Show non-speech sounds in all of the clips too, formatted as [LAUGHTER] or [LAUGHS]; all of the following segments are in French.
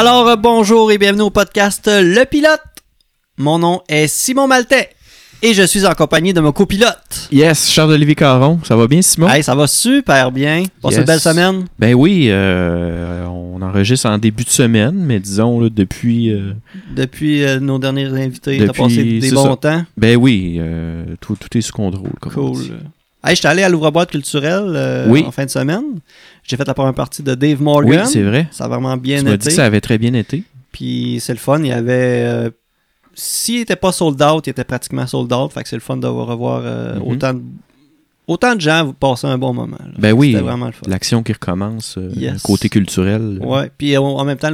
Alors, euh, bonjour et bienvenue au podcast euh, Le Pilote. Mon nom est Simon Maltais et je suis en compagnie de mon copilote. Yes, Charles-Olivier Caron, ça va bien Simon? Hey, ça va super bien. Passez une belle semaine. Ben oui, euh, on enregistre en début de semaine, mais disons là, depuis... euh, Depuis euh, nos derniers invités, t'as passé des bons ça. temps. ben oui, tout, tout est sous contrôle. Comme on Cool. dit. Hey, j'étais allé à l'ouvre-boîte culturelle euh, Oui. en fin de semaine. J'ai fait la première partie de Dave Morgan. Oui, c'est vrai. ça a vraiment bien Tu m'as dit été. que ça avait très bien été. Puis c'est le fun. Il y avait. euh, S'il n'était pas sold out, il était pratiquement sold out. Fait que c'est le fun de revoir euh, Mhm. autant, de, autant de gens passer un bon moment. là. Ben oui, C'était vraiment le fun. l'action qui recommence, Yes. côté culturel. Ouais. Puis en en même temps,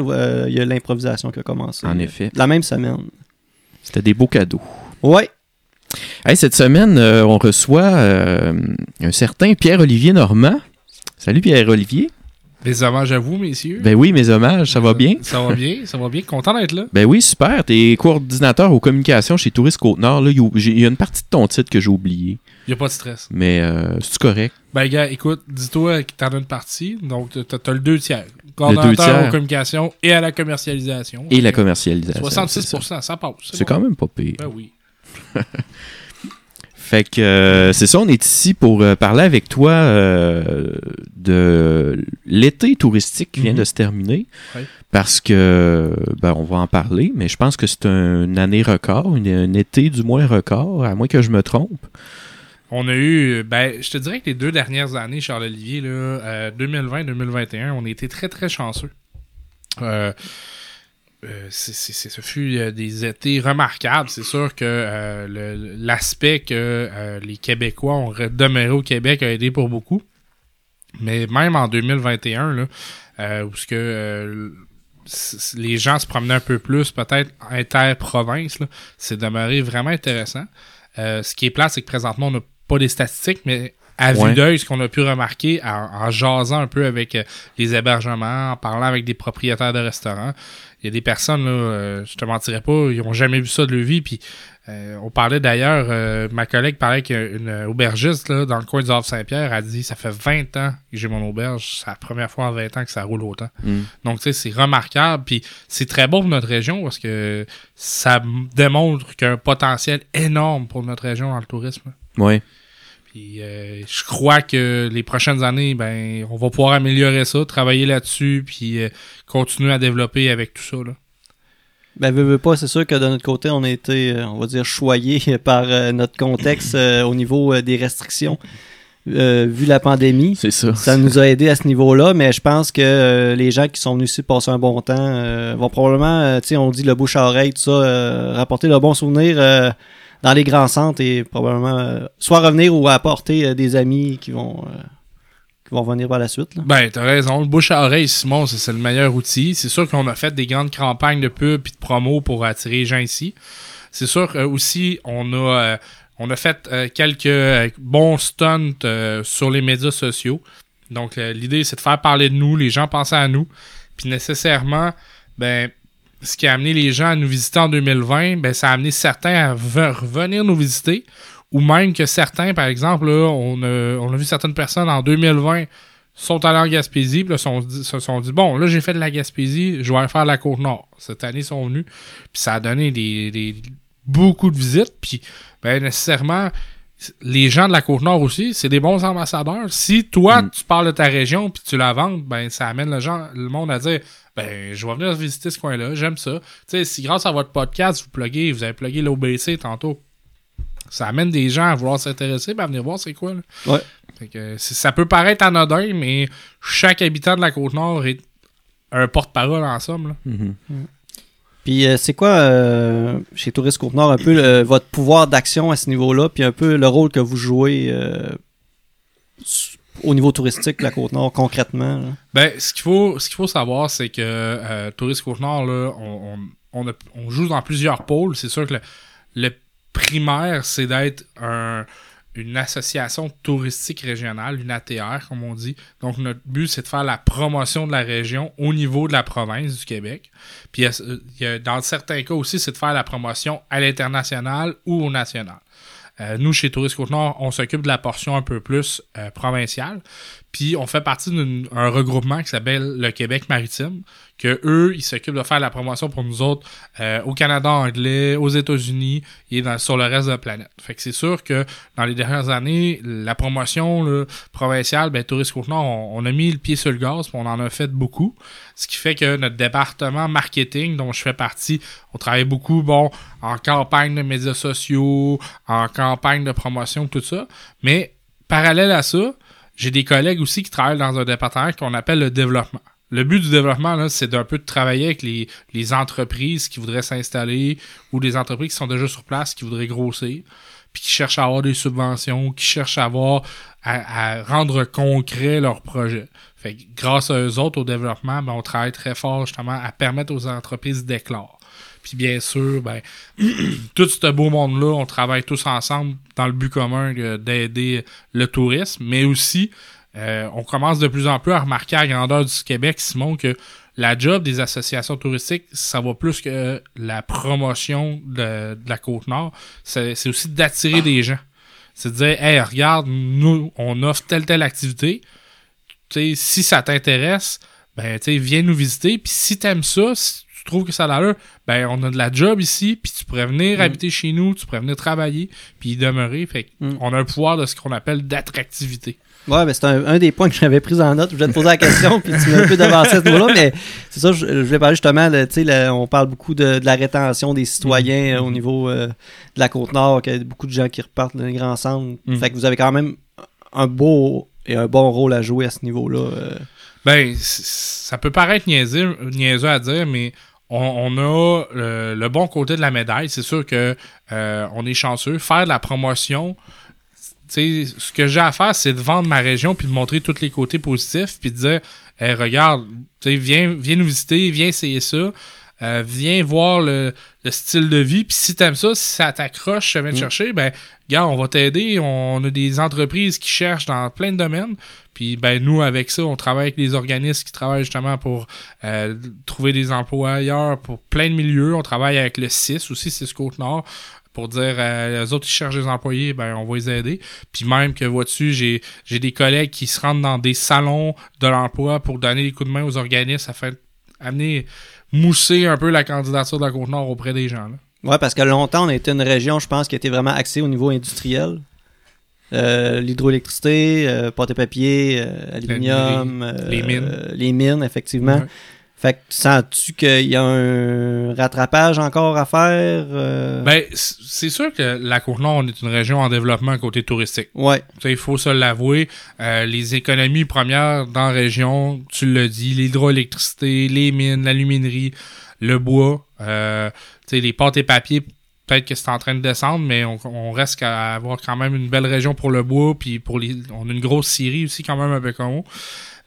il y a l'improvisation qui a commencé. En effet. La même semaine. C'était des beaux cadeaux. Ouais. Hey, cette semaine, euh, on reçoit euh, un certain Pierre-Olivier Normand. Salut Pierre-Olivier. Des hommages à vous, messieurs. Ben oui, mes hommages, ça va bien? Ça va bien, [LAUGHS] ça va bien. Content d'être là. Ben oui, super. T'es coordinateur aux communications chez Tourisme Côte-Nord. Il y a- il une partie de ton titre que j'ai oublié. Y a pas de stress. Mais euh, c'est correct? Ben, gars, écoute, dis-toi que t'en as une partie. Donc, t'as t'as le deux tiers. deux Coordonnateur tiers. aux communications et à la commercialisation. Et la commercialisation. 66%, c'est ça. ça, passe. C'est quand même pas pire. Ben oui. [LAUGHS] Fait que euh, c'est ça, on est ici pour euh, parler avec toi euh, de l'été touristique qui vient Mhm. de se terminer. Parce que, ben, on va en parler, mais je pense que c'est un- une année record, une, un été du moins record, à moins que je me trompe. On a eu, ben, je te dirais que les deux dernières années, Charles-Olivier, là, euh, 2020-2021, on a été très, très chanceux. Euh, ce fut euh, des étés remarquables. C'est sûr que euh, l'aspect que les Québécois ont demeuré au Québec a aidé pour beaucoup. Mais même en 2021, là, euh, où ce que les gens se promenaient un peu plus, peut-être inter-province, c'est demeuré vraiment intéressant. Ce qui est plat, c'est que présentement, on n'a pas des statistiques, mais à vue d'œil, ce qu'on a pu remarquer en, en jasant un peu avec les hébergements, en parlant avec des propriétaires de restaurants, il y a des personnes, là, euh, je te mentirais pas, ils ont jamais vu ça de leur vie. Puis euh, on parlait d'ailleurs, euh, ma collègue parlait qu'une aubergiste là, dans le coin du Havre Saint-Pierre a dit Ça fait 20 ans que j'ai mon auberge, c'est la première fois en 20 ans que ça roule autant. Mm. Donc, tu sais, c'est remarquable. Puis c'est très bon pour notre région parce que ça démontre qu'il y a un potentiel énorme pour notre région dans le tourisme. Ouais. Puis euh, je crois que les prochaines années, ben, on va pouvoir améliorer ça, travailler là-dessus, puis euh, continuer à développer avec tout ça. Là. Ben, veux, veux pas, c'est sûr que de notre côté, on a été, euh, on va dire, choyé [LAUGHS] par euh, notre contexte euh, au niveau euh, des restrictions. Euh, vu la pandémie, C'est ça. ça nous a aidé à ce niveau-là, mais je pense que euh, les gens qui sont venus ici passer un bon temps euh, vont probablement, euh, tu sais, on dit le bouche à oreille, tout ça, euh, rapporter le bon souvenir euh, dans les grands centres et probablement euh, soit revenir ou apporter euh, des amis qui vont, euh, qui vont venir par la suite. là. Ben, t'as raison. Le bouche à oreille, Simon, c'est le meilleur outil. C'est sûr qu'on a fait des grandes campagnes de pub et de promo pour attirer les gens ici. C'est sûr aussi, on a, on a fait quelques bons stunts sur les médias sociaux. Donc, l'idée, c'est de faire parler de nous. Les gens pensaient à nous. Puis, nécessairement, ben, ce qui a amené les gens à nous visiter en 2020, ben, ça a amené certains à ve- revenir nous visiter. Ou même que certains, par exemple, là, on, a, on a vu certaines personnes en 2020 sont allés en Gaspésie, puis là, sont dit- se sont dit, bon, là, j'ai fait de la Gaspésie, je vais faire la Côte-Nord. Cette année, ils sont venus, puis ça a donné des, des- beaucoup de visites, puis ben, nécessairement, les gens de la Côte-Nord aussi, c'est des bons ambassadeurs. Si toi, Mm. tu parles de ta région, puis tu la vends, ben, ça amène le, gens, le monde à dire, ben, je vais venir visiter ce coin-là, j'aime ça. Tu sais, si grâce à votre podcast, vous pluguez, vous avez plugué l'OBC tantôt, ça amène des gens à vouloir s'intéresser, ben, à venir voir c'est quoi, là. Ouais. Fait que ça peut paraître anodin, mais chaque habitant de la Côte-Nord est un porte-parole en somme. Là. Mhm. Puis euh, c'est quoi euh, chez Tourisme Côte-Nord un peu le- votre pouvoir d'action à ce niveau-là, puis un peu le rôle que vous jouez euh, au niveau touristique la Côte-Nord concrètement. Ben, ce qu'il faut, faut savoir, c'est que euh, Tourisme Côte-Nord, on, joue dans plusieurs pôles. C'est sûr que le, primaire, c'est d'être un, une association touristique régionale, une ATR, comme on dit. Donc, notre but, c'est de faire la promotion de la région au niveau de la province du Québec. Puis, dans certains cas aussi, c'est de faire la promotion à l'international ou au national. Euh, nous, chez Tourisme Côte-Nord, on s'occupe de la portion un peu plus euh, provinciale. Puis on fait partie d'un regroupement qui s'appelle le Québec Maritime, que eux, ils s'occupent de faire la promotion pour nous autres euh, au Canada anglais, aux États-Unis et sur le reste de la planète. Fait que c'est sûr que dans les dernières années, la promotion provinciale, ben Tourisme Côte-Nord, on, a mis le pied sur le gaz, on en a fait beaucoup. Ce qui fait que notre département marketing, dont je fais partie, on travaille beaucoup, bon, en campagne de médias sociaux, en campagne de promotion, tout ça. Mais parallèle à ça, j'ai des collègues aussi qui travaillent dans un département qu'on appelle le développement. Le but du développement, c'est d'un peu de travailler avec les, les entreprises qui voudraient s'installer ou des entreprises qui sont déjà sur place, qui voudraient grossir, puis qui cherchent à avoir des subventions, qui cherchent à avoir à, rendre concret leur projet. Fait que grâce à eux autres, au développement, ben, on travaille très fort justement à permettre aux entreprises d'éclore. Puis bien sûr, ben, [CLEARS THROAT] tout ce beau monde-là, on travaille tous ensemble dans le but commun d'aider le tourisme, mais aussi, euh, on commence de plus en plus à remarquer à la grandeur du Québec, Simon, que la job des associations touristiques, ça va plus que la promotion de, la Côte-Nord. C'est aussi d'attirer des gens. C'est de dire, hey, regarde, nous, on offre telle, telle activité. si ça t'intéresse, ben, viens nous visiter. Puis si t'aimes ça, trouves que ça a l'allure, ben on a de la job ici, puis tu pourrais venir mm. habiter chez nous, tu pourrais venir travailler, puis y demeurer. Fait mm. on a un pouvoir de ce qu'on appelle d'attractivité. Ouais, ben c'est un, des points que j'avais pris en note. Je voulais te poser la question, puis tu m'as un peu devancé à ce niveau-là, mais c'est ça, je, vais parler justement, tu sais, on parle beaucoup de, la rétention des citoyens mm. euh, au niveau euh, de la Côte-Nord, qu'il y a beaucoup de gens qui repartent dans les grands centres. Fait que vous avez quand même un beau et un bon rôle à jouer à ce niveau-là. Euh. Ben, ça peut paraître niaiseux, niaiseux à dire, mais on, a le, bon côté de la médaille. C'est sûr que euh, on est chanceux. Faire de la promotion, ce que j'ai à faire, c'est de vendre ma région puis de montrer tous les côtés positifs puis de dire regarde, viens, viens nous visiter, viens essayer ça. Euh, viens voir le, style de vie. Puis si t'aimes ça, si ça t'accroche, ça vient te mm. chercher, ben, gars, on va t'aider. On a des entreprises qui cherchent dans plein de domaines. Puis ben nous, avec ça, on travaille avec des organismes qui travaillent justement pour euh, trouver des emplois ailleurs pour plein de milieux. On travaille avec le CIS aussi, CIS Côte-Nord pour dire euh, les autres qui cherchent des employés, ben on va les aider. Puis même que vois-tu, j'ai, des collègues qui se rendent dans des salons de l'emploi pour donner des coups de main aux organismes afin d'amener mousser un peu la candidature de la Côte-Nord auprès des gens. Là. Ouais, parce que longtemps, on était une région, je pense, qui était vraiment axée au niveau industriel. Euh, l'hydroélectricité, euh, pâte et papier, euh, aluminium, les, mines. les mines, effectivement. Fait que sens-tu qu'il y a un rattrapage encore à faire? Ben, c'est sûr que la on est une région en développement côté touristique. Ouais. Il faut se l'avouer. les économies premières dans la région, tu l'as dit, l'hydroélectricité, les mines, l'aluminerie, le bois, les pâtes et papiers peut-être que c'est en train de descendre, mais on, reste à avoir quand même une belle région pour le bois, puis pour les, on a une grosse Syrie aussi quand même avec haut.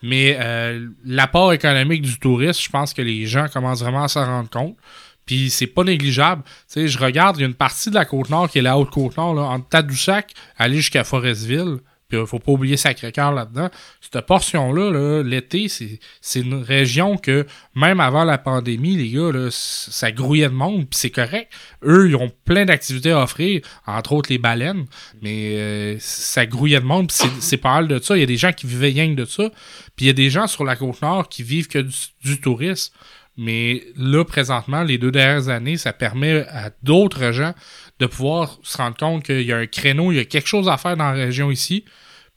Mais euh, l'apport économique du tourisme, je pense que les gens commencent vraiment à s'en rendre compte. Puis c'est pas négligeable. Tu je regarde, il y a une partie de la Côte-Nord qui est la Haute-Côte-Nord, entre Tadoussac, aller jusqu'à Forestville. Puis il faut pas oublier Sacré-Cœur là-dedans. Cette portion-là, l'été, c'est une région que, même avant la pandémie, les gars, là, ça grouillait de monde, puis c'est correct. Eux, ils ont plein d'activités à offrir, entre autres les baleines, mais euh, ça grouillait de monde, puis c'est pas mal de ça. Il y a des gens qui vivaient rien de ça, puis il y a des gens sur la Côte-Nord qui vivent que du tourisme. Mais là, présentement, les deux dernières années, ça permet à d'autres gens de pouvoir se rendre compte qu'il y a un créneau, il y a quelque chose à faire dans la région ici,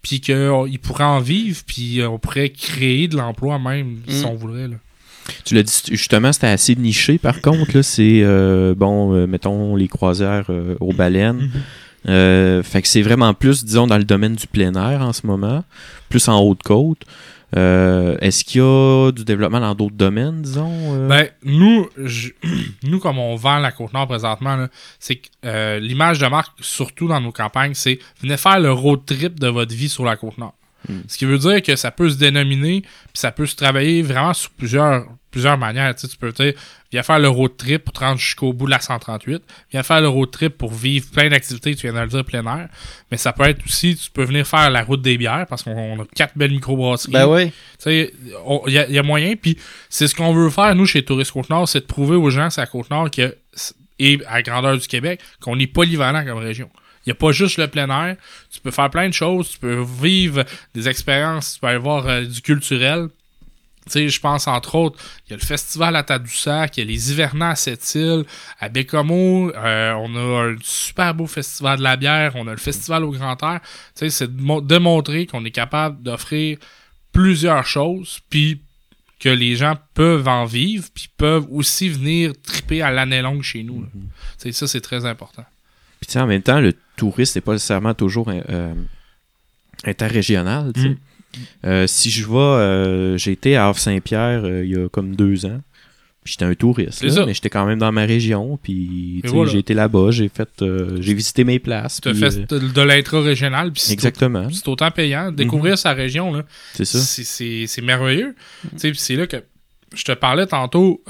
puis qu'ils pourraient en vivre, puis on pourrait créer de l'emploi même, si mm. on voudrait. Là. Tu l'as dit, justement, c'était assez niché, par contre. Là, c'est, euh, bon, euh, mettons, les croisières euh, aux baleines. Mm-hmm. fait que c'est vraiment plus, disons, dans le domaine du plein air en ce moment, plus en haute côte. Euh, est-ce qu'il y a du développement dans d'autres domaines, disons? Euh? Ben, nous, [CLEARS THROAT] nous, comme on vend la Côte-Nord présentement, c'est que euh, l'image de marque, surtout dans nos campagnes, c'est venez faire le road trip de votre vie sur la Côte-Nord. Hmm. Ce qui veut dire que ça peut se dénominer, puis ça peut se travailler vraiment sous plusieurs, plusieurs manières. Tu, sais, tu peux dire, viens faire le road trip pour te rendre jusqu'au bout de la 138. Viens faire le road trip pour vivre plein d'activités, tu viens de le dire, plein air. Mais ça peut être aussi, tu peux venir faire la route des bières parce qu'on a quatre belles microbrasseries. Ben oui. Tu sais, il y, a moyen. Puis c'est ce qu'on veut faire, nous, chez Tourisme Côte-Nord, c'est de prouver aux gens, c'est à Côte-Nord, que, et à la grandeur du Québec, qu'on est polyvalent comme région. Il n'y a pas juste le plein air. Tu peux faire plein de choses. Tu peux vivre des expériences. Tu peux aller voir euh, du culturel. Je pense entre autres, il y a le festival à Tadoussac, il y a les hivernants à Sept-Îles, à Bécomo, euh, on a un super beau festival de la bière, on a le festival au Grand Air. C'est de mo- démontrer qu'on est capable d'offrir plusieurs choses, puis que les gens peuvent en vivre, puis peuvent aussi venir triper à l'année longue chez nous. sais, ça, c'est très important. Puis tu sais, en même temps, le tourisme n'est pas nécessairement toujours euh, interrégional. tu sais. Mm. Euh, si je vais, euh, j'ai été à Havre-Saint-Pierre euh, il y a comme deux ans. Puis J'étais un touriste, là, mais j'étais quand même dans ma région. Puis voilà. j'ai été là-bas, j'ai fait, j'ai visité mes places. Tu fait de, de l'intra-régional, puis c'est exactement, c'est autant payant. Découvrir sa région, là, c'est ça. c'est- merveilleux. Puis c'est là que je te parlais tantôt,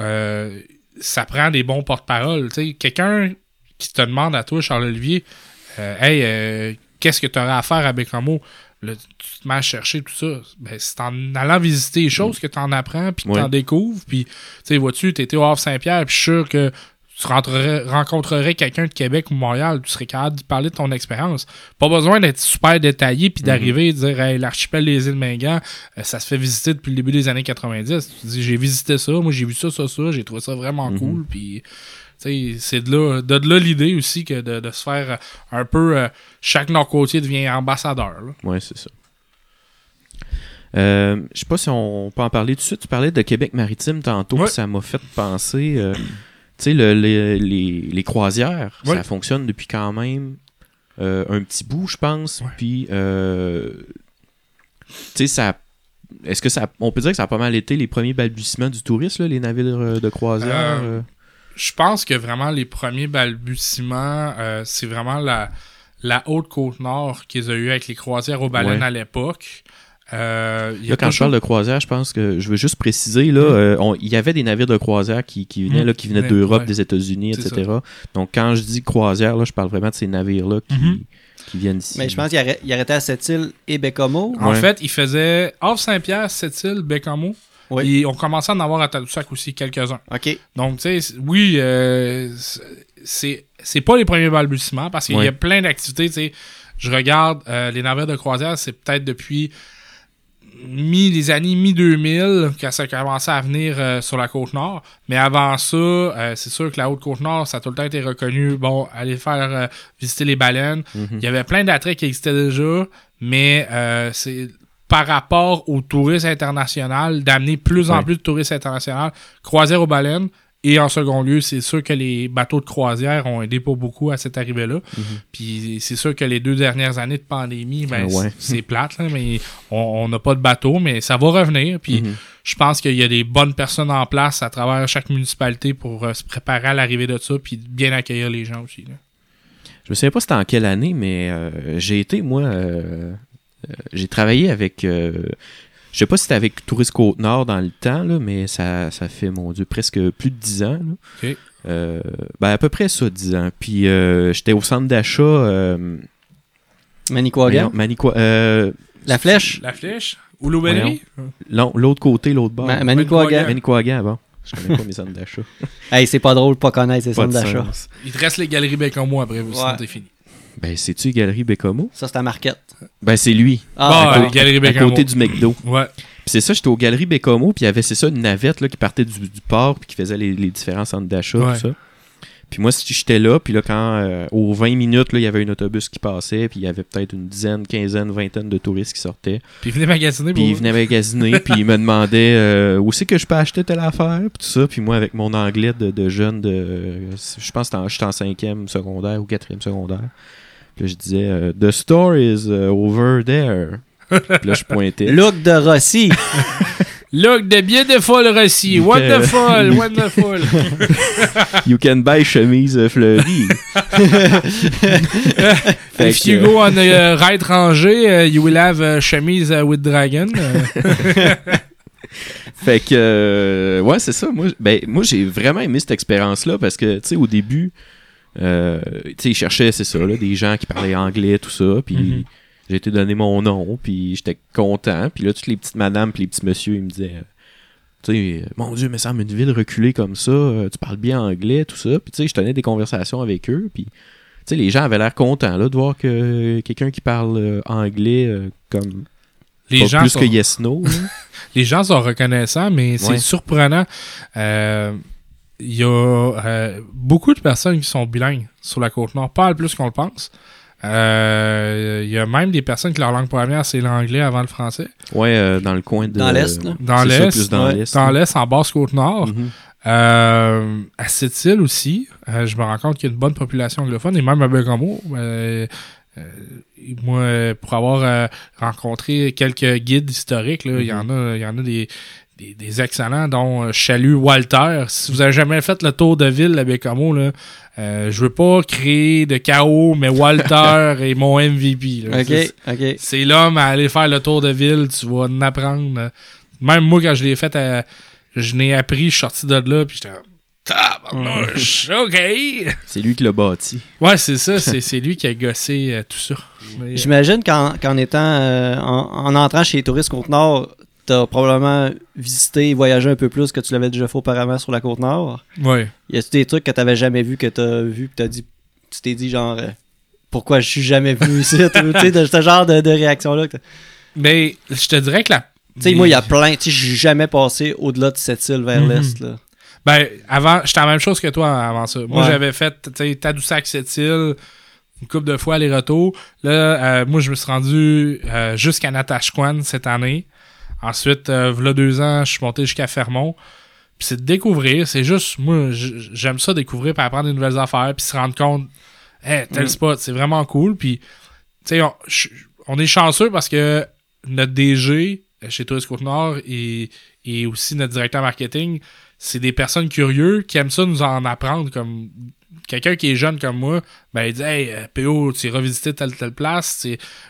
ça prend des bons porte-parole. Tu sais, Quelqu'un qui te demande à toi, Charles-Olivier, Hey, qu'est-ce que tu aurais à faire à Bécamo? Là, tu te mets à chercher tout ça. Ben, c'est en allant visiter les choses que tu en apprends, puis que tu en découvres. Puis, tu sais, vois-tu, tu étais au Havre-Saint-Pierre, puis je suis sûr que tu rentrerais- rencontrerais quelqu'un de Québec ou Montréal, tu serais capable de parler de ton expérience. Pas besoin d'être super détaillé puis d'arriver et de dire hey, l'archipel des îles Mingan, euh, ça se fait visiter depuis le début des années 90. Tu dis j'ai visité ça, moi j'ai vu ça, ça, ça, j'ai trouvé ça vraiment Mhm. cool. Puis c'est de là, de, de là l'idée aussi que de, de se faire euh, un peu euh, chaque Nord-Côtier devient ambassadeur. Ouais, c'est ça. Euh, je sais pas si on peut en parler tout de suite. Tu parlais de Québec maritime tantôt, Ouais. ça m'a fait penser. euh, tu sais, le- les, les- les croisières, Ouais. ça fonctionne depuis quand même euh, un petit bout, je pense. Puis, tu sais, ça. Est-ce que ça. On peut dire que ça a pas mal été les premiers balbutiements du tourisme, là, les navires de croisière? Je pense que vraiment les premiers balbutiements, euh, c'est vraiment la, la haute côte nord qu'ils ont eu avec les croisières aux baleines Ouais. à l'époque. Euh, il y a Là, quand je parle de croisière, je pense que je veux juste préciser, là, Mm. euh, on- il y avait des navires de croisière qui, qui venaient, Mm. là, qui venaient d'Europe, ouais. des États-Unis, etc. Donc, quand je dis croisière, là, je parle vraiment de ces navires-là qui, qui viennent ici. Mais je pense qu'il arrêt- il arrêtait à cette île et Bécomo. En Ouais. fait, il faisait Havre-Saint-Pierre, Sept-Îles, Bécamo. Oui. Et on commençait à en avoir à Tadoussac aussi, quelques-uns. OK. Donc, tu sais, oui, euh, c'est c'est pas les premiers balbutiements parce qu'il y a plein d'activités. Tu sais, je regarde euh, les navires de croisière, c'est peut-être depuis mi les années mi-2000 que ça a commencé à venir euh, sur la côte nord. Mais avant ça, euh, c'est sûr que la haute côte nord, ça a tout le temps été reconnu. Bon, aller faire euh, visiter les baleines. Mhm. Il y avait plein d'attraits qui existaient déjà, mais euh, c'est par rapport au tourisme international, d'amener plus en plus de touristes internationaux, croisière aux baleines. Et en second lieu, c'est sûr que les bateaux de croisière ont aidé pour beaucoup à cette arrivée-là. Mhm. Puis c'est sûr que les deux dernières années de pandémie, ben, ouais. c'est- plate, là, mais on n'a pas de bateau, mais ça va revenir. Puis Mhm. je pense qu'il y a des bonnes personnes en place à travers chaque municipalité pour euh, se préparer à l'arrivée de ça, puis bien accueillir les gens aussi. là. Je me souviens pas c'était en quelle année, mais euh, j'ai été, moi, euh, j'ai travaillé avec. euh, je sais pas si c'était avec Touriste Côte-Nord dans le temps, là, mais ça, ça fait, mon Dieu, presque plus de 10 ans. là. Ok. Euh, ben, à peu près ça, 10 ans. Puis euh, j'étais au centre d'achat. Euh, Manicouagan. euh, La flèche? La flèche? Ou l'Aubainerie l'on- l'autre côté, l'autre bord. Ma- Manicouagan. Manicouagan, bon. Je connais pas mes centres d'achat. [LAUGHS] Hey, c'est pas drôle de pas connaître ces Pas centres d'achat. Il te reste les galeries Bécamo après, sinon Ouais. t'es fini. Ben, c'est-tu les Galeries Bécomo? Ça, c'est à Marquette. Ben, c'est lui. Bon, Ah, les d'accord. galeries À Bécamo. côté du McDo. Ouais. Puis c'est ça, j'étais aux Galeries Bécomo, puis il y avait, c'est ça, une navette là, qui partait du, du port, puis qui faisait les, les différents centres d'achat, Ouais. tout ça. Puis moi, si j'étais là, puis là, quand, euh, aux 20 minutes, là, il y avait un autobus qui passait, puis il y avait peut-être une dizaine, quinzaine, vingtaine de touristes qui sortaient. Puis venez magasiner Puis ils venaient magasiner, puis ils me demandaient euh, où c'est que je peux acheter telle affaire, puis tout ça. Puis moi, avec mon anglais de, de jeune, de, euh, je pense que j'étais en cinquième secondaire ou quatrième secondaire. Puis là, je disais euh, The store is uh, over there. puis là, je pointais. [LAUGHS] Look de Rossi. [LAUGHS] Look de bien de folle Rossi. [LAUGHS] Wonderful, wonderful. You can buy chemise euh, fleurie. Fait If que- you go on a uh, right rangée, uh, you will have a chemise uh, with dragon. Fait que, euh, ouais, c'est ça. Moi, ben, moi j'ai vraiment aimé cette expérience-là parce que, tu sais, au début, euh, tu sais, ils cherchaient, c'est ça, là, des gens qui parlaient anglais, tout ça. Puis Mhm. j'ai été donné mon nom, puis j'étais content. Puis là, toutes les petites madames, puis les petits messieurs, ils me disaient, euh, tu sais, euh, mon Dieu, mais ça semble une ville reculée comme ça, tu parles bien anglais, tout ça. Puis tu sais, je tenais des conversations avec eux, puis. sais, les gens avaient l'air contents là, de voir que quelqu'un qui parle anglais euh, comme Les gens, plus sont, que Yes No. [LAUGHS] les gens sont reconnaissants, mais c'est Ouais. surprenant. Euh, Il y a euh, beaucoup de personnes qui sont bilingues sur la Côte-Nord, pas plus qu'on le pense. Euh, Il y a même des personnes qui leur langue première, c'est l'anglais avant le français. ouais, euh, dans le coin de. Dans l'Est, là. Dans l'Est, dans ouais. l'Est. en Basse-Côte-Nord. Mhm. Euh, à cette île aussi, euh, je me rends compte qu'il y a une bonne population anglophone et même à Bergamo. Euh, euh, moi, euh, pour avoir euh, rencontré quelques guides historiques, là, il y en a, il y en a des, des, des excellents, dont euh, je salue Walter. Si vous avez jamais fait le tour de ville à Bécamo, là, euh, je veux pas créer de chaos, mais Walter [LAUGHS] est mon MVP. là. C'est- Ok, ok. c'est l'homme à aller faire le tour de ville, tu vas en apprendre. Même moi, quand je l'ai fait, euh, je n'ai appris, je suis sorti de là, puis j'étais Tabarnouche, [LAUGHS] ok. C'est lui qui l'a bâti. Ouais, c'est ça, c'est [LAUGHS] c'est lui qui a gossé euh, tout ça. Mais, J'imagine qu'en qu'en étant euh, en, en entrant chez les touristes Côte-Nord, t'as probablement visité et voyagé un peu plus que tu l'avais déjà fait auparavant sur la Côte-Nord. ouais. Y a-tu des trucs que t'avais jamais vu que t'as vu que t'as dit tu t'es dit genre euh, pourquoi je suis jamais venu ici tu sais de ce genre de, de réaction là tu Mais je te dirais que la. sais moi il y a plein tu sais je suis jamais passé au-delà de cette île vers Mhm. l'est là Ben, avant, j'étais la même chose que toi avant ça. Moi, Ouais. j'avais fait, tu sais, Tadoussac, cette île, une couple de fois aller-retour. Là, euh, moi, je me suis rendu euh, jusqu'à Natashquan cette année. Ensuite, euh, v'là deux ans, je suis monté jusqu'à Fermont. Puis c'est de découvrir. C'est juste, moi, j'aime ça découvrir, puis apprendre des nouvelles affaires, puis se rendre compte, hey, tel Mm. spot, c'est vraiment cool. Puis, tu sais, on, est chanceux parce que notre DG euh, chez Tourisme Côte-Nord et, et aussi notre directeur marketing, c'est des personnes curieux qui aiment ça nous en apprendre comme quelqu'un qui est jeune comme moi ben il dit hey euh, PO tu iras visiter telle telle place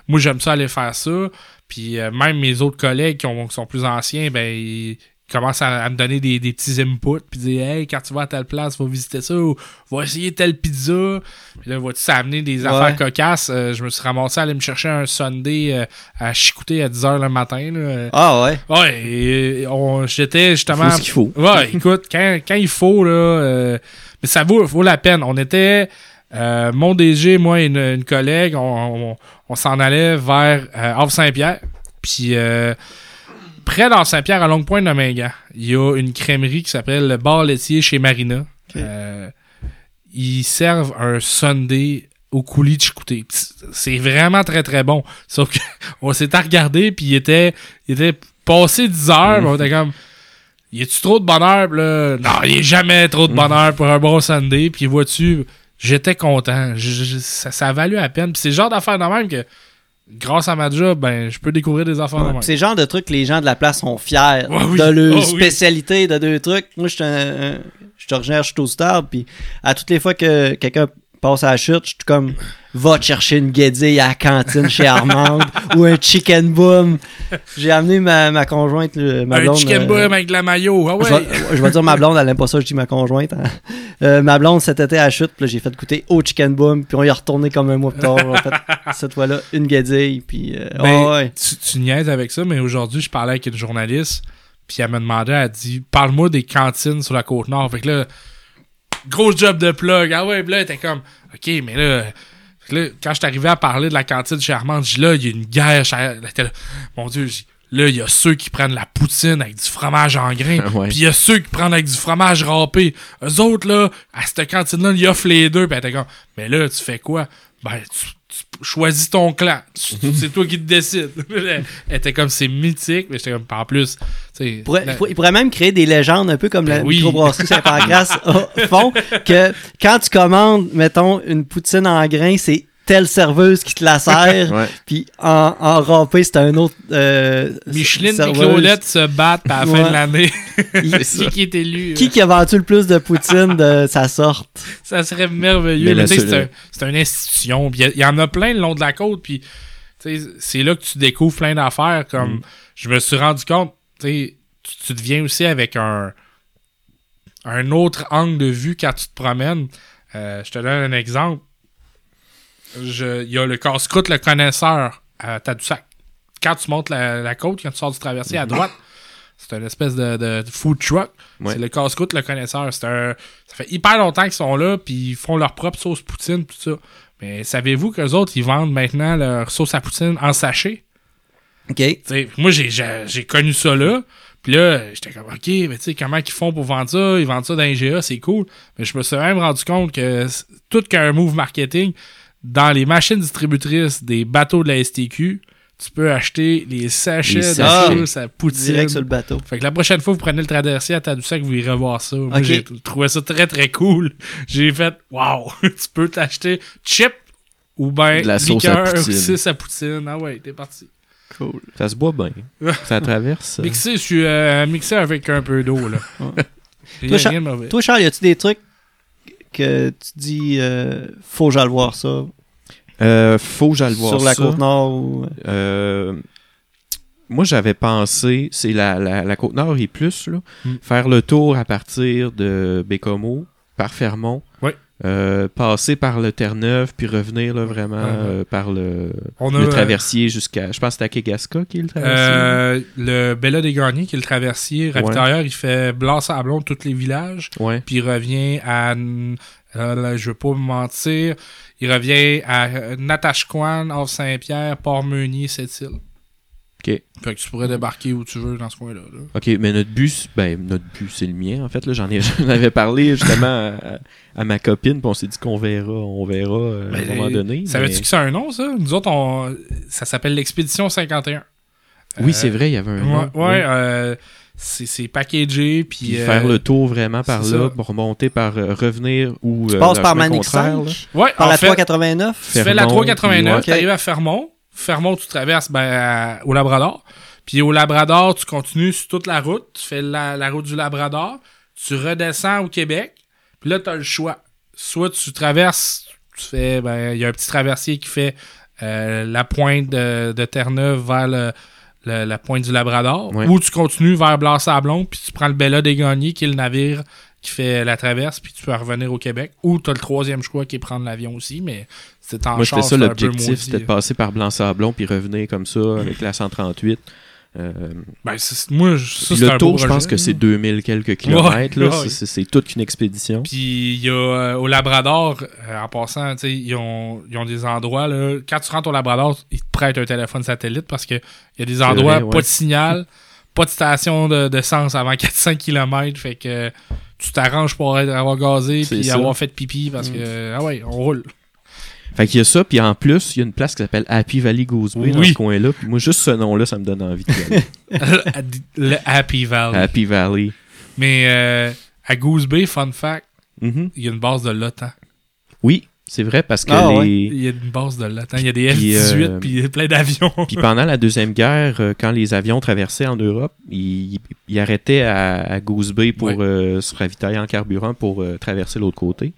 moi j'aime ça aller faire ça puis euh, même mes autres collègues qui, ont- qui sont plus anciens ben ils commencent à, à me donner des, des petits inputs puis dire hey quand tu vas à telle place va visiter ça ou va essayer telle pizza puis là vois-tu ça a amené des Ouais. affaires cocasses Euh, je me suis ramassé à aller me chercher un Sunday euh, à Chicoutay à 10h le matin là. ah ouais Ouais, et on- j'étais justement. Faut ce qu'il faut. Ouais, écoute, quand, quand il faut, là. euh, mais ça vaut, vaut la peine. On était. euh, mon DG, moi et une, une collègue, on, on- on s'en allait vers euh, Havre-Saint-Pierre. Puis, euh, près d'Havre-Saint-Pierre, à Longue Pointe de Mingan, il y a une crèmerie qui s'appelle le Bar laitier chez Marina. Euh, ils servent un Sunday au coulis de chicoutée. C'est vraiment très très bon. Sauf que [LAUGHS] on s'était regardé puis il était, il était passé 10 heures, on était comme y a-tu trop de bonheur? Là Non, il y a jamais trop de bonheur pour un bon Sunday. Puis vois-tu, j'étais content. Je- je- ça, ça a valu la peine. Puis c'est le genre d'affaires de même que grâce à ma job, ben je peux découvrir des affaires de même. c'est le genre de trucs que les gens de la place sont fiers Ouais, oui. de leur Oh, oui. spécialité de deux trucs moi je suis un- un- je je suis au stade puis à toutes les fois que quelqu'un passe à la chute je suis comme va te chercher une guédille à la cantine chez Armande [LAUGHS] ou un chicken boom j'ai amené ma, ma conjointe le- ma un blonde chicken euh, boom avec de la maillot. Ah ouais. je, vais, je vais dire ma blonde, elle aime pas ça, je dis ma conjointe. hein. Euh, ma blonde, cet été à la chute, puis j'ai fait goûter au chicken boom, puis on y est retourné comme un mois plus tard. A fait [LAUGHS] cette fois-là une guédille, puis euh, Ben, ouais. tu, tu niaises avec ça, mais aujourd'hui, je parlais avec une journaliste, puis elle me demandait, elle dit, parle-moi des cantines sur la côte nord. Fait que là, gros job de plug. Ah ouais, puis là, elle était comme, ok, mais là, que là, quand je suis arrivé à parler de la cantine chez Armand, je dis là, il y a une guerre. là, Mon Dieu, là, il y a ceux qui prennent la poutine avec du fromage en grains, [LAUGHS] Ouais. puis il y a ceux qui prennent avec du fromage râpé. Eux autres, là, à cette cantine-là, ils offrent les deux, puis elle était comme, mais là, tu fais quoi? Ben, tu choisis ton clan. Tu- C'est toi qui te décides. [LAUGHS] Elle était comme, c'est mythique, mais j'étais comme, en plus. Il pourrait, la- il même créer des légendes, un peu comme la Ben oui. microbrasserie Saint-Pancras [LAUGHS] font, que quand tu commandes, mettons, une poutine en grains, c'est telle serveuse qui te la sert, Ouais. puis en, en râpé, c'est un autre euh, Micheline et. Claudette se battent à la fin Ouais. de l'année. [LAUGHS] Qui, qui est élu? Qui qui a vendu le plus de poutine de sa sorte? Ça serait merveilleux. Mais Mais c'est un- c'est une institution. Il y, en a plein le long de la côte. Puis c'est là que tu découvres plein d'affaires. Comme Mm. je me suis rendu compte, tu deviens aussi avec un, un autre angle de vue quand tu te promènes. Euh, je te donne un exemple. Il y a le casse-croûte, le connaisseur à Tadoussac. Quand tu montes la, la côte, quand tu sors du traversier à droite, c'est une espèce de, de food truck. Ouais. C'est le casse-croûte, le connaisseur. C'est un... Ça fait hyper longtemps qu'ils sont là, puis ils font leur propre sauce poutine, tout ça. Mais savez-vous qu'eux autres, ils vendent maintenant leur sauce à poutine en sachet? OK. T'sais, moi, j'ai, connu ça là. Puis là, j'étais comme, OK, mais tu sais, comment ils font pour vendre ça? Ils vendent ça dans GA, c'est cool. Mais je me suis même rendu compte que tout qu'un move marketing, dans les machines distributrices des bateaux de la STQ, tu peux acheter les sachets Les de sachets. sauce à poutine. Direct sur le bateau. Fait que la prochaine fois, vous prenez le traversier à Tadoussac, vous irez voir ça. Moi, j'ai trouvé ça très, très cool. J'ai fait, wow, [LAUGHS] tu peux t'acheter chip ou ben De la sauce à liqueur poutine. 6 à poutine. Ah ouais, t'es parti. Cool. Ça se boit bien. [LAUGHS] ça traverse. euh. Mixé, je suis euh, mixé avec un peu d'eau, là. Ouais. [LAUGHS] Toi, Cha- rien de mauvais. Toi, Charles, y a-tu des trucs que tu dis, euh, faut que j'aille voir ça Euh, faut que j'aille voir sur la ça. côte nord ou. Euh, moi, j'avais pensé, c'est la, la, la Côte-Nord et plus, là, Mm. faire le tour à partir de Bécomo, par Fermont. Euh, passer par le Terre-Neuve, puis revenir là, vraiment Mhm. euh, par le, On a le euh, traversier jusqu'à... Je pense que c'est à Kegaska qui est le traversier. euh, le Bella des Garniers, qui est le traversier ravitailleur, il fait blanc-sablon tous les villages. ouais. puis il revient à euh, là, je veux pas me mentir il revient à euh, Natashquan, Havre Saint-Pierre, Port-Meunier, Sept-Îles. OK. Fait que tu pourrais débarquer où tu veux dans ce coin-là. là. OK, mais notre but, c'est- ben, notre but, c'est le mien, en fait. Là, j'en, ai, [LAUGHS] j'en avais parlé justement à, à ma copine, puis on s'est dit qu'on verra, on verra euh, à un Ben, moment donné. Savais-tu mais- que c'est un nom, ça? Nous autres, on... ça s'appelle l'Expédition 51. Oui, Euh, c'est vrai, il y avait un Ouais, nom. ouais, oui. euh, c'est, c'est packagé, puis... Puis euh, faire le tour vraiment par là, pour remonter par euh, revenir ou Tu euh, passes par contraire, 5, là? Ouais, par en la fait, 389. Tu fais la Fermont, 389, puis- tu arrives à Fermont. Fermont, tu traverses ben, à- au Labrador. Puis au Labrador, tu continues sur toute la route. Tu fais la, la route du Labrador. Tu redescends au Québec. Puis là, tu as le choix. Soit tu traverses, tu fais, ben, il y a un petit traversier qui fait euh, la pointe de, de Terre-Neuve vers le- le- la pointe du Labrador. Ou tu continues vers Blanc-Sablon, puis tu prends le Bella des Gagnés, qui est le navire qui fait la traverse, puis tu peux revenir au Québec. Ou tu as le troisième choix qui est prendre l'avion aussi, mais en Moi, c'était ça l'objectif, c'était de passer par Blanc-Sablon puis revenir comme ça avec la 138. Euh, Ben, c'est- moi, ça, un le tour, je pense que c'est 2000 quelques kilomètres. là. ouais. C'est- toute une expédition. Puis il y a euh, au Labrador, euh, en passant, ils ont, ils ont des endroits, là, quand tu rentres au Labrador, ils te prêtent un téléphone satellite parce que il y a des endroits, vrai, ouais. pas de signal, pas de station de, de sens avant [LAUGHS] 400 km, fait que tu t'arranges pour avoir gazé puis avoir fait pipi parce Mm. que, ah ouais, on roule. Fait qu'il y a ça, puis en plus, il y a une place qui s'appelle Happy Valley dans Oui. ce coin-là. Puis moi, juste ce nom-là, ça me donne envie d'y aller. [LAUGHS] le Happy Valley. Happy Valley. Mais euh, à Goose Bay, fun fact, Mhm. il y a une base de l'OTAN. Oui, c'est vrai, parce que Ah, les... ouais. Il y a une base de l'OTAN. Il y a des Puis, F-18 euh, puis plein d'avions. Puis pendant la Deuxième Guerre, euh, quand les avions traversaient en Europe, ils, ils arrêtaient à, à Goose Bay pour Ouais. euh, se ravitailler en carburant pour euh, traverser l'autre côté.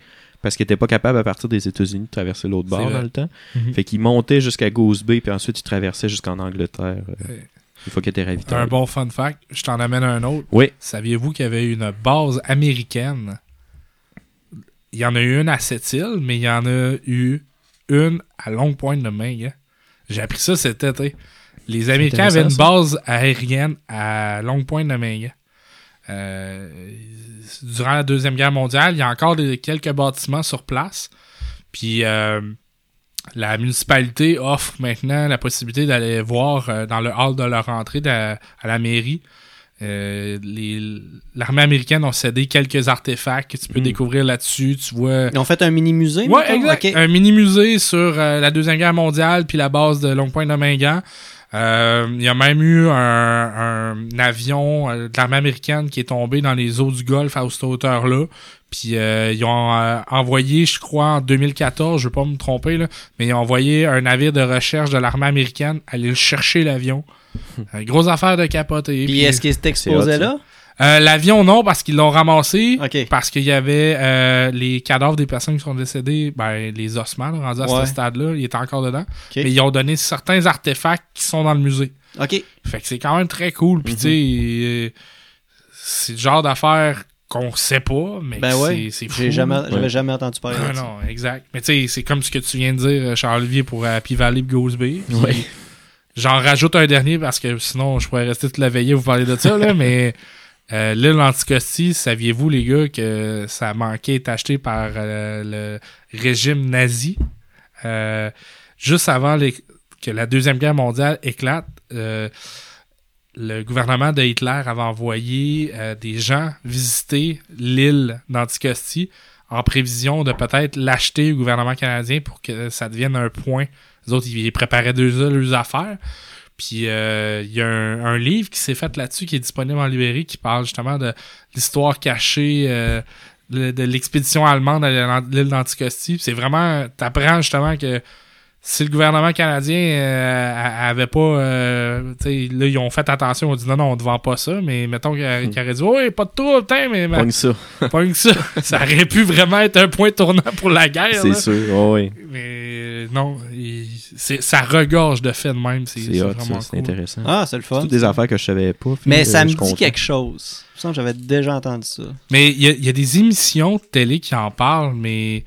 Parce qu'ils n'étaient pas capables à partir des États-Unis de traverser l'autre bord dans le temps. Mhm. Fait qu'ils montaient jusqu'à Goose Bay, puis ensuite ils traversaient jusqu'en Angleterre. euh, une fois qu'ils étaient ravitaillés. Un bon fun fact, je t'en amène un autre. Oui. Saviez-vous qu'il y avait une base américaine? Il y en a eu une à Sept-Îles, mais il y en a eu une à Longue Pointe de Main. hein. J'ai appris ça cet été. Les Américains avaient une base aérienne à Longue Pointe de Main. Euh, durant la Deuxième Guerre mondiale, il y a encore des- quelques bâtiments sur place. Puis euh, la municipalité offre maintenant la possibilité d'aller voir euh, dans le hall de leur entrée de- à la mairie. Euh, L'armée américaine a cédé quelques artefacts que tu peux Mm. découvrir là-dessus. Tu vois. Ils ont fait un mini-musée. Ouais, mettons? exact. Ok. Un mini-musée sur euh, la Deuxième Guerre mondiale puis la base de Longue Pointe de Mingan. Euh, Il y a même eu un, un avion euh, de l'armée américaine qui est tombé dans les eaux du Golfe à cette hauteur-là. Puis euh, ils ont euh, envoyé, je crois, en 2014, je vais pas me tromper, là, mais ils ont envoyé un navire de recherche de l'armée américaine aller le chercher l'avion. Euh, grosse affaire de capoter. Puis est-ce qu'il s'est exposé là? Euh, L'avion, non, parce qu'ils l'ont ramassé. Parce qu'il y avait euh, les cadavres des personnes qui sont décédées, ben, les ossements, là, rendus à Ouais. ce stade-là, ils étaient encore dedans. Ok. Mais ils ont donné certains artefacts qui sont dans le musée. Ok. Fait que c'est quand même très cool. Puis, Mhm. tu sais, c'est le genre d'affaires qu'on sait pas, mais Ben ouais. c'est- fou. Jamais, j'avais jamais entendu parler Ah de ça. non, exact. Mais tu sais, c'est comme ce que tu viens de dire, euh, Charles-Olivier, pour Happy Valley Goose Bay. J'en rajoute un dernier parce que sinon, je pourrais rester toute la veillée vous parler de ça, là, [LAUGHS] mais euh, l'île Anticosti, saviez-vous, les gars, que ça manquait d'être acheté par euh, le régime nazi? Euh, juste avant que la Deuxième Guerre mondiale éclate, le gouvernement de Hitler avait envoyé des gens visiter l'île d'Anticosti en prévision de peut-être l'acheter au gouvernement canadien pour que ça devienne un point. Les autres, ils préparaient déjà leurs affaires. Puis euh, il y a un, un livre qui s'est fait là-dessus qui est disponible en librairie qui parle justement de l'histoire cachée euh, de, de l'expédition allemande à l'île d'Anticosti. C'est vraiment, t'apprends justement que si le gouvernement canadien euh, avait pas, euh, tu sais, là ils ont fait attention, on dit non non on ne vend pas ça, mais mettons qu'il qu'il aurait dit oui pas de tout, putain mais Pogne ça, [LAUGHS] pas que ça, ça aurait pu vraiment être un point tournant pour la guerre. c'est sûr. Oh, oui. Mais euh, non, il- ça regorge de fait de même. C'est vraiment ça, c'est cool. intéressant. Ah, c'est le fun. toutes des affaires que je savais pas. Mais ça me je dit content. quelque chose. Me semble que j'avais déjà entendu ça. Mais il y, a- il y a des émissions de télé qui en parlent, mais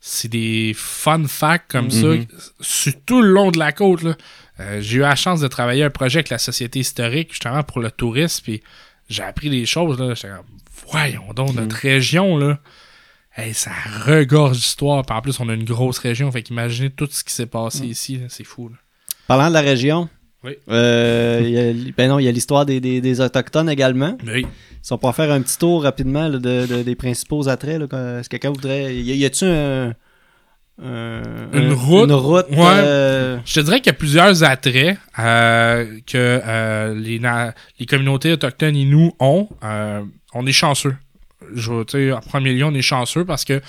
c'est des fun facts comme ça, sur tout le long de la côte. là. Euh, j'ai eu la chance de travailler un projet avec la Société historique, justement, pour le tourisme, puis j'ai appris des choses. J'étais comme, voyons donc, notre région, là, hey, ça regorge d'histoire. Puis en plus, on a une grosse région, fait qu'imaginez tout ce qui s'est passé ici, là, c'est fou. là. Parlant de la région, Oui. euh, il y a- ben non, il y a l'histoire des, des- des Autochtones également. Oui. Si on peut faire un petit tour rapidement là, de, de- des principaux attraits, là, quand- est-ce que quelqu'un voudrait. Y, a-tu un, un- Une un- route? Une route Ouais. euh, Je te dirais qu'il y a plusieurs attraits euh, que euh, les, na- les communautés autochtones Inuits ont. Euh, on est chanceux. Je, en premier lieu, on est chanceux parce que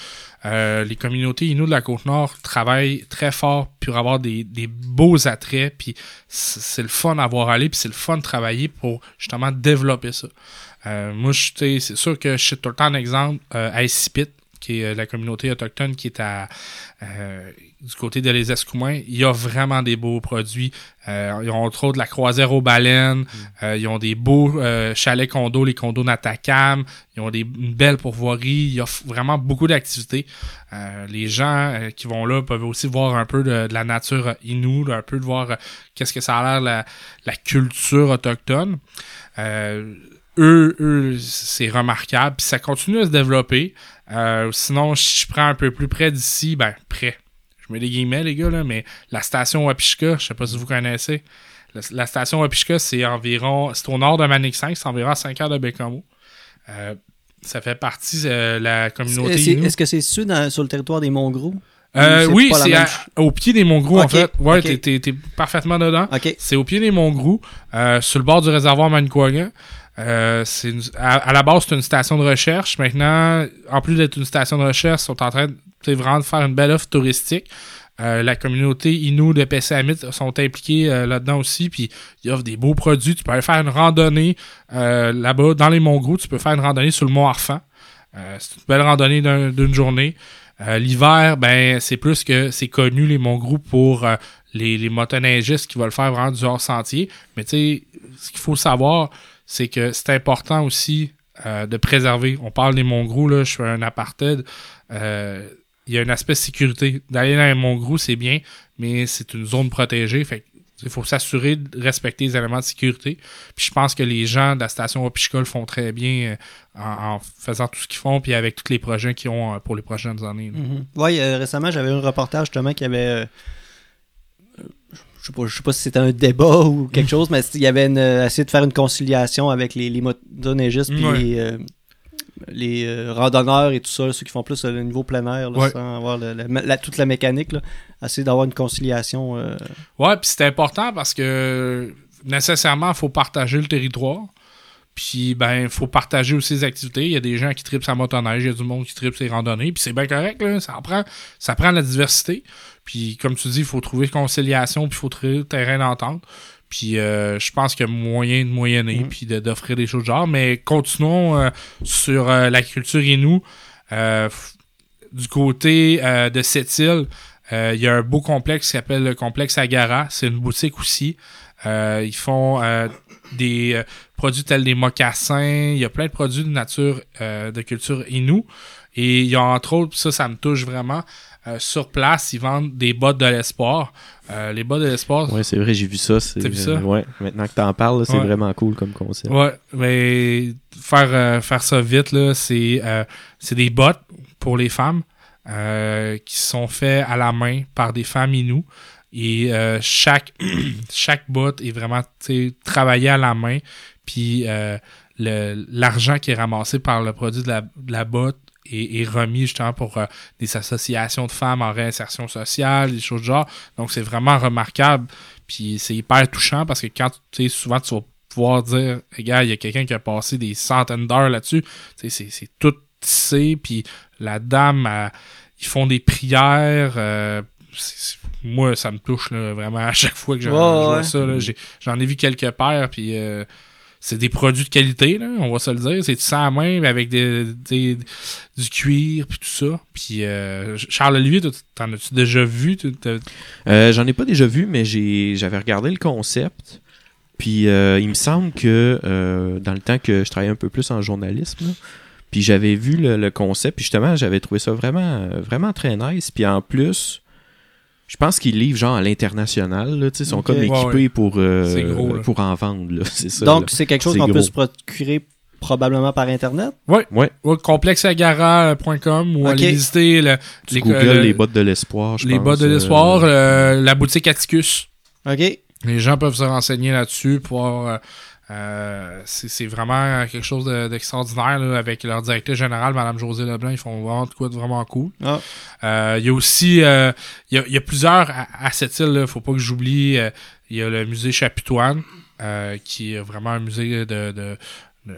euh, les communautés Inuits de la Côte-Nord travaillent très fort pour avoir des, des beaux attraits. Puis c'est le fun à voir aller, puis c'est le fun de travailler pour justement développer ça. Euh, moi, c'est sûr que je cite tout le temps un exemple euh, à Escipit, qui est euh, la communauté autochtone qui est à euh, du côté de les Escoumins, il y a vraiment des beaux produits. Euh, ils ont entre autres la croisière aux baleines, euh, ils ont des beaux euh, chalets condos, les condos Natakam, ils ont des, une belle pourvoirie, il y a vraiment beaucoup d'activités. Euh, les gens qui vont là peuvent aussi voir un peu de, de la nature inoue, un peu de voir qu'est-ce que ça a l'air la, la culture autochtone. Euh, eux, eux c'est remarquable, puis ça continue à se développer. Euh, sinon, si je prends un peu plus près d'ici, ben près. Je mets des guillemets, les gars, là, mais la station Wapishka, je sais pas si vous connaissez. La, la station Wapishka, c'est environ. C'est au nord de Manic 5, c'est environ à 5 heures de Bécamo. Euh, ça fait partie de la communauté. Est-ce que c'est su dans- sur le territoire des Monts-Gros? Euh, oui, c'est même au pied des Monts-Gros, en Ok, fait. Ouais, t'es- parfaitement dedans. C'est au pied des Monts-Grou, euh, sur le bord du réservoir Manicouagan. Euh, à, la base, c'est une station de recherche. Maintenant, en plus d'être une station de recherche, ils sont en train de, vraiment de faire une belle offre touristique. Euh, la communauté Inou de Pessamit sont impliqués euh, là-dedans aussi, puis ils offrent des beaux produits. Tu peux aller faire une randonnée là-bas, dans les Monts-Grou. Tu peux faire une randonnée sur le Mont Arfan. C'est une belle randonnée d'un- d'une journée. L'hiver, ben, c'est plus que c'est connu, les Monts-Grou, pour les, les motoneigistes qui veulent faire vraiment du hors-sentier. Mais tu sais, ce qu'il faut savoir, c'est que c'est important aussi euh, de préserver. On parle des Monts-Grou, là, je fais un apartheid. Euh, il y a un aspect sécurité. D'aller dans les Monts-Grou, c'est bien, mais c'est une zone protégée. Fait il faut s'assurer de respecter les éléments de sécurité. Puis je pense que les gens de la station Wapichka le font très bien euh, en, faisant tout ce qu'ils font, puis avec tous les projets qu'ils ont pour les prochaines années. Mhm. Ouais, euh, récemment, j'avais un reportage justement qui avait. Je sais pas, je sais pas si c'était un débat ou quelque [LAUGHS] chose, mais il y avait une, euh, essayé de faire une conciliation avec les, les motoneigistes puis Ouais. les, euh, les euh, randonneurs et tout ça, ceux qui font plus le niveau plein air, là, Ouais. sans avoir le- la- la- toute la mécanique, là, essayer d'avoir une conciliation. euh, Ouais, puis c'est important parce que nécessairement, il faut partager le territoire. Puis, ben, il faut partager aussi les activités. Il y a des gens qui tripent sa motoneige, il y a du monde qui tripe ses randonnées. Puis c'est bien correct, là. Ça prend, ça prend la diversité. Puis, comme tu dis, il faut trouver conciliation, puis il faut trouver le terrain d'entente. Puis, euh, je pense qu'il y a moyen de moyenner, Mhm. puis de- d'offrir des choses de genre. Mais continuons euh, sur euh, la culture inou. Euh, du côté euh, de cette île, euh, il y a un beau complexe qui s'appelle le complexe Agara. C'est une boutique aussi. Euh, ils font euh, des euh, produits tels des mocassins. Il y a plein de produits de nature, euh, de culture inou. Et il y a entre autres, ça, ça me touche vraiment. euh, sur place, ils vendent des bottes de l'espoir. Euh, les bottes de l'espoir, Ouais, c'est vrai, j'ai vu ça. c'est- T'as vu ça? ouais, maintenant que t'en parles, c'est Ouais. vraiment cool comme concept. Ouais, mais faire, euh, faire ça vite, là, c'est, c'est des bottes pour les femmes. qui sont faits à la main par des femmes inoues. Et chaque, [CLEARS THROAT] chaque botte est vraiment tu sais, travaillé à la main. Puis euh, l'argent qui est ramassé par le produit de la, de la botte est, est remis justement pour euh, des associations de femmes en réinsertion sociale, des choses du genre. Donc c'est vraiment remarquable. Puis c'est hyper touchant parce que quand tu sais, souvent tu vas pouvoir dire, regarde, il y a quelqu'un qui a passé des centaines d'heures là-dessus. Tu sais, C'est tout tissé. Puis la dame, elle- ils font des prières. euh, moi, ça me touche là, vraiment à chaque fois que j'en je vois ouais. ça. J'en ai vu quelques paires. Puis euh, c'est des produits de qualité, là, on va se le dire. C'est du sang à main mais avec des, des- du cuir puis tout ça. Puis euh, Charles Olivier, toi, t'en as-tu déjà vu? Euh, J'en ai pas déjà vu, mais j'avais regardé le concept. Puis euh, il me semble que euh, dans le temps que je travaillais un peu plus en journalisme, puis j'avais vu le, le concept, puis justement, j'avais trouvé ça vraiment, vraiment très nice. Puis en plus, je pense qu'ils livrent genre à l'international. là, tu sais, Ils sont comme équipés ouais. pour, euh, gros, pour en vendre. là, [LAUGHS] C'est ça. Donc, c'est quelque chose qu'on peut se procurer probablement par Internet? Ouais. Ouais, complexeagara.com ou aller visiter le- Tu les, googles le- les bottes de l'espoir, je les pense, bottes de euh, l'espoir, euh, la boutique Atticus. OK. Les gens peuvent se renseigner là-dessus pour euh, c'est vraiment quelque chose de- d'extraordinaire avec leur directeur général, Mme José Leblanc. Ils font vraiment de quoi de vraiment cool. Ah. Euh, Il y a aussi euh, il y, a, il y a plusieurs à, à cette île, là, faut pas que j'oublie. euh, Il y a le musée Chapitoine, qui est vraiment un musée de, de- de-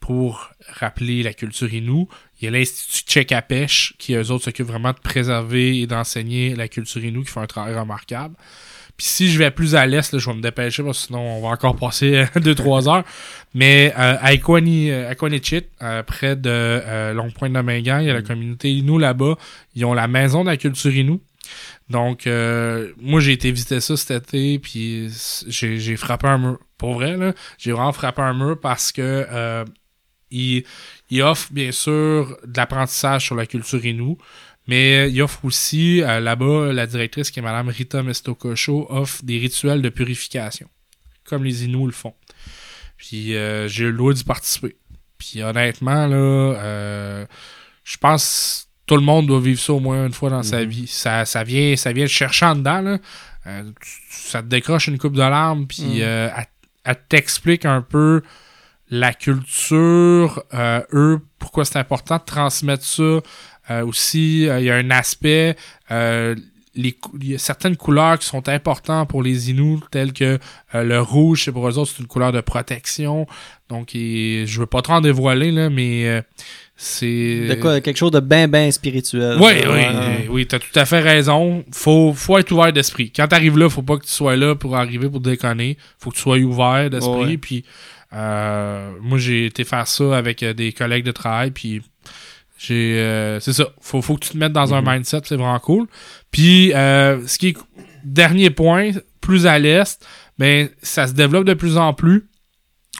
pour rappeler la culture inoue. Il y a l'Institut Tchèque à pêche, qui eux autres s'occupent vraiment de préserver et d'enseigner la culture inoue, qui fait un travail remarquable. Puis si je vais plus à l'est, je vais me dépêcher parce que sinon on va encore passer [LAUGHS] 2-3 heures. Mais euh, à euh, Equanichit, euh, près de euh, Longue Pointe de Mingan, il y a la communauté Inou là-bas. Ils ont la maison de la culture Inou. Donc, euh, moi, j'ai été visiter ça cet été, puis j'ai frappé un mur. Pour vrai, là, j'ai vraiment frappé un mur parce que euh, il, il offre, bien sûr, de l'apprentissage sur la culture Inou, mais il offre aussi, euh, là-bas, la directrice, qui est Mme Rita Mestococho, offre des rituels de purification, comme les Inuits le font. Puis euh, j'ai eu le droit d'y participer. Puis honnêtement, là, euh, je pense que tout le monde doit vivre ça au moins une fois dans sa Mhm. vie. Ça, ça vient ça vient te chercher en dedans. Là. Euh, ça te décroche une coupe de larmes, puis Mhm. euh, elle, elle t'explique un peu la culture, euh, eux, pourquoi c'est important de transmettre ça. Euh, aussi, euh, il y a un aspect, euh, les, il y a certaines couleurs qui sont importantes pour les Inuits, telles que euh, le rouge, c'est pour eux autres, c'est une couleur de protection. Donc, et, je veux pas trop en dévoiler, là, mais euh, c'est... De quoi, quelque chose de bien, bien spirituel. Oui, oui, oui, t'as tout à fait raison. Faut, faut être ouvert d'esprit. Quand t'arrives là, faut pas que tu sois là pour arriver pour déconner. Faut que tu sois ouvert d'esprit. Ouais. Puis, euh, moi, j'ai été faire ça avec des collègues de travail. Puis, j'ai, euh, c'est ça. Faut, faut que tu te mettes dans Mhm. un mindset. C'est vraiment cool. Puis, euh, ce qui est dernier point, plus à l'est, ben, ça se développe de plus en plus.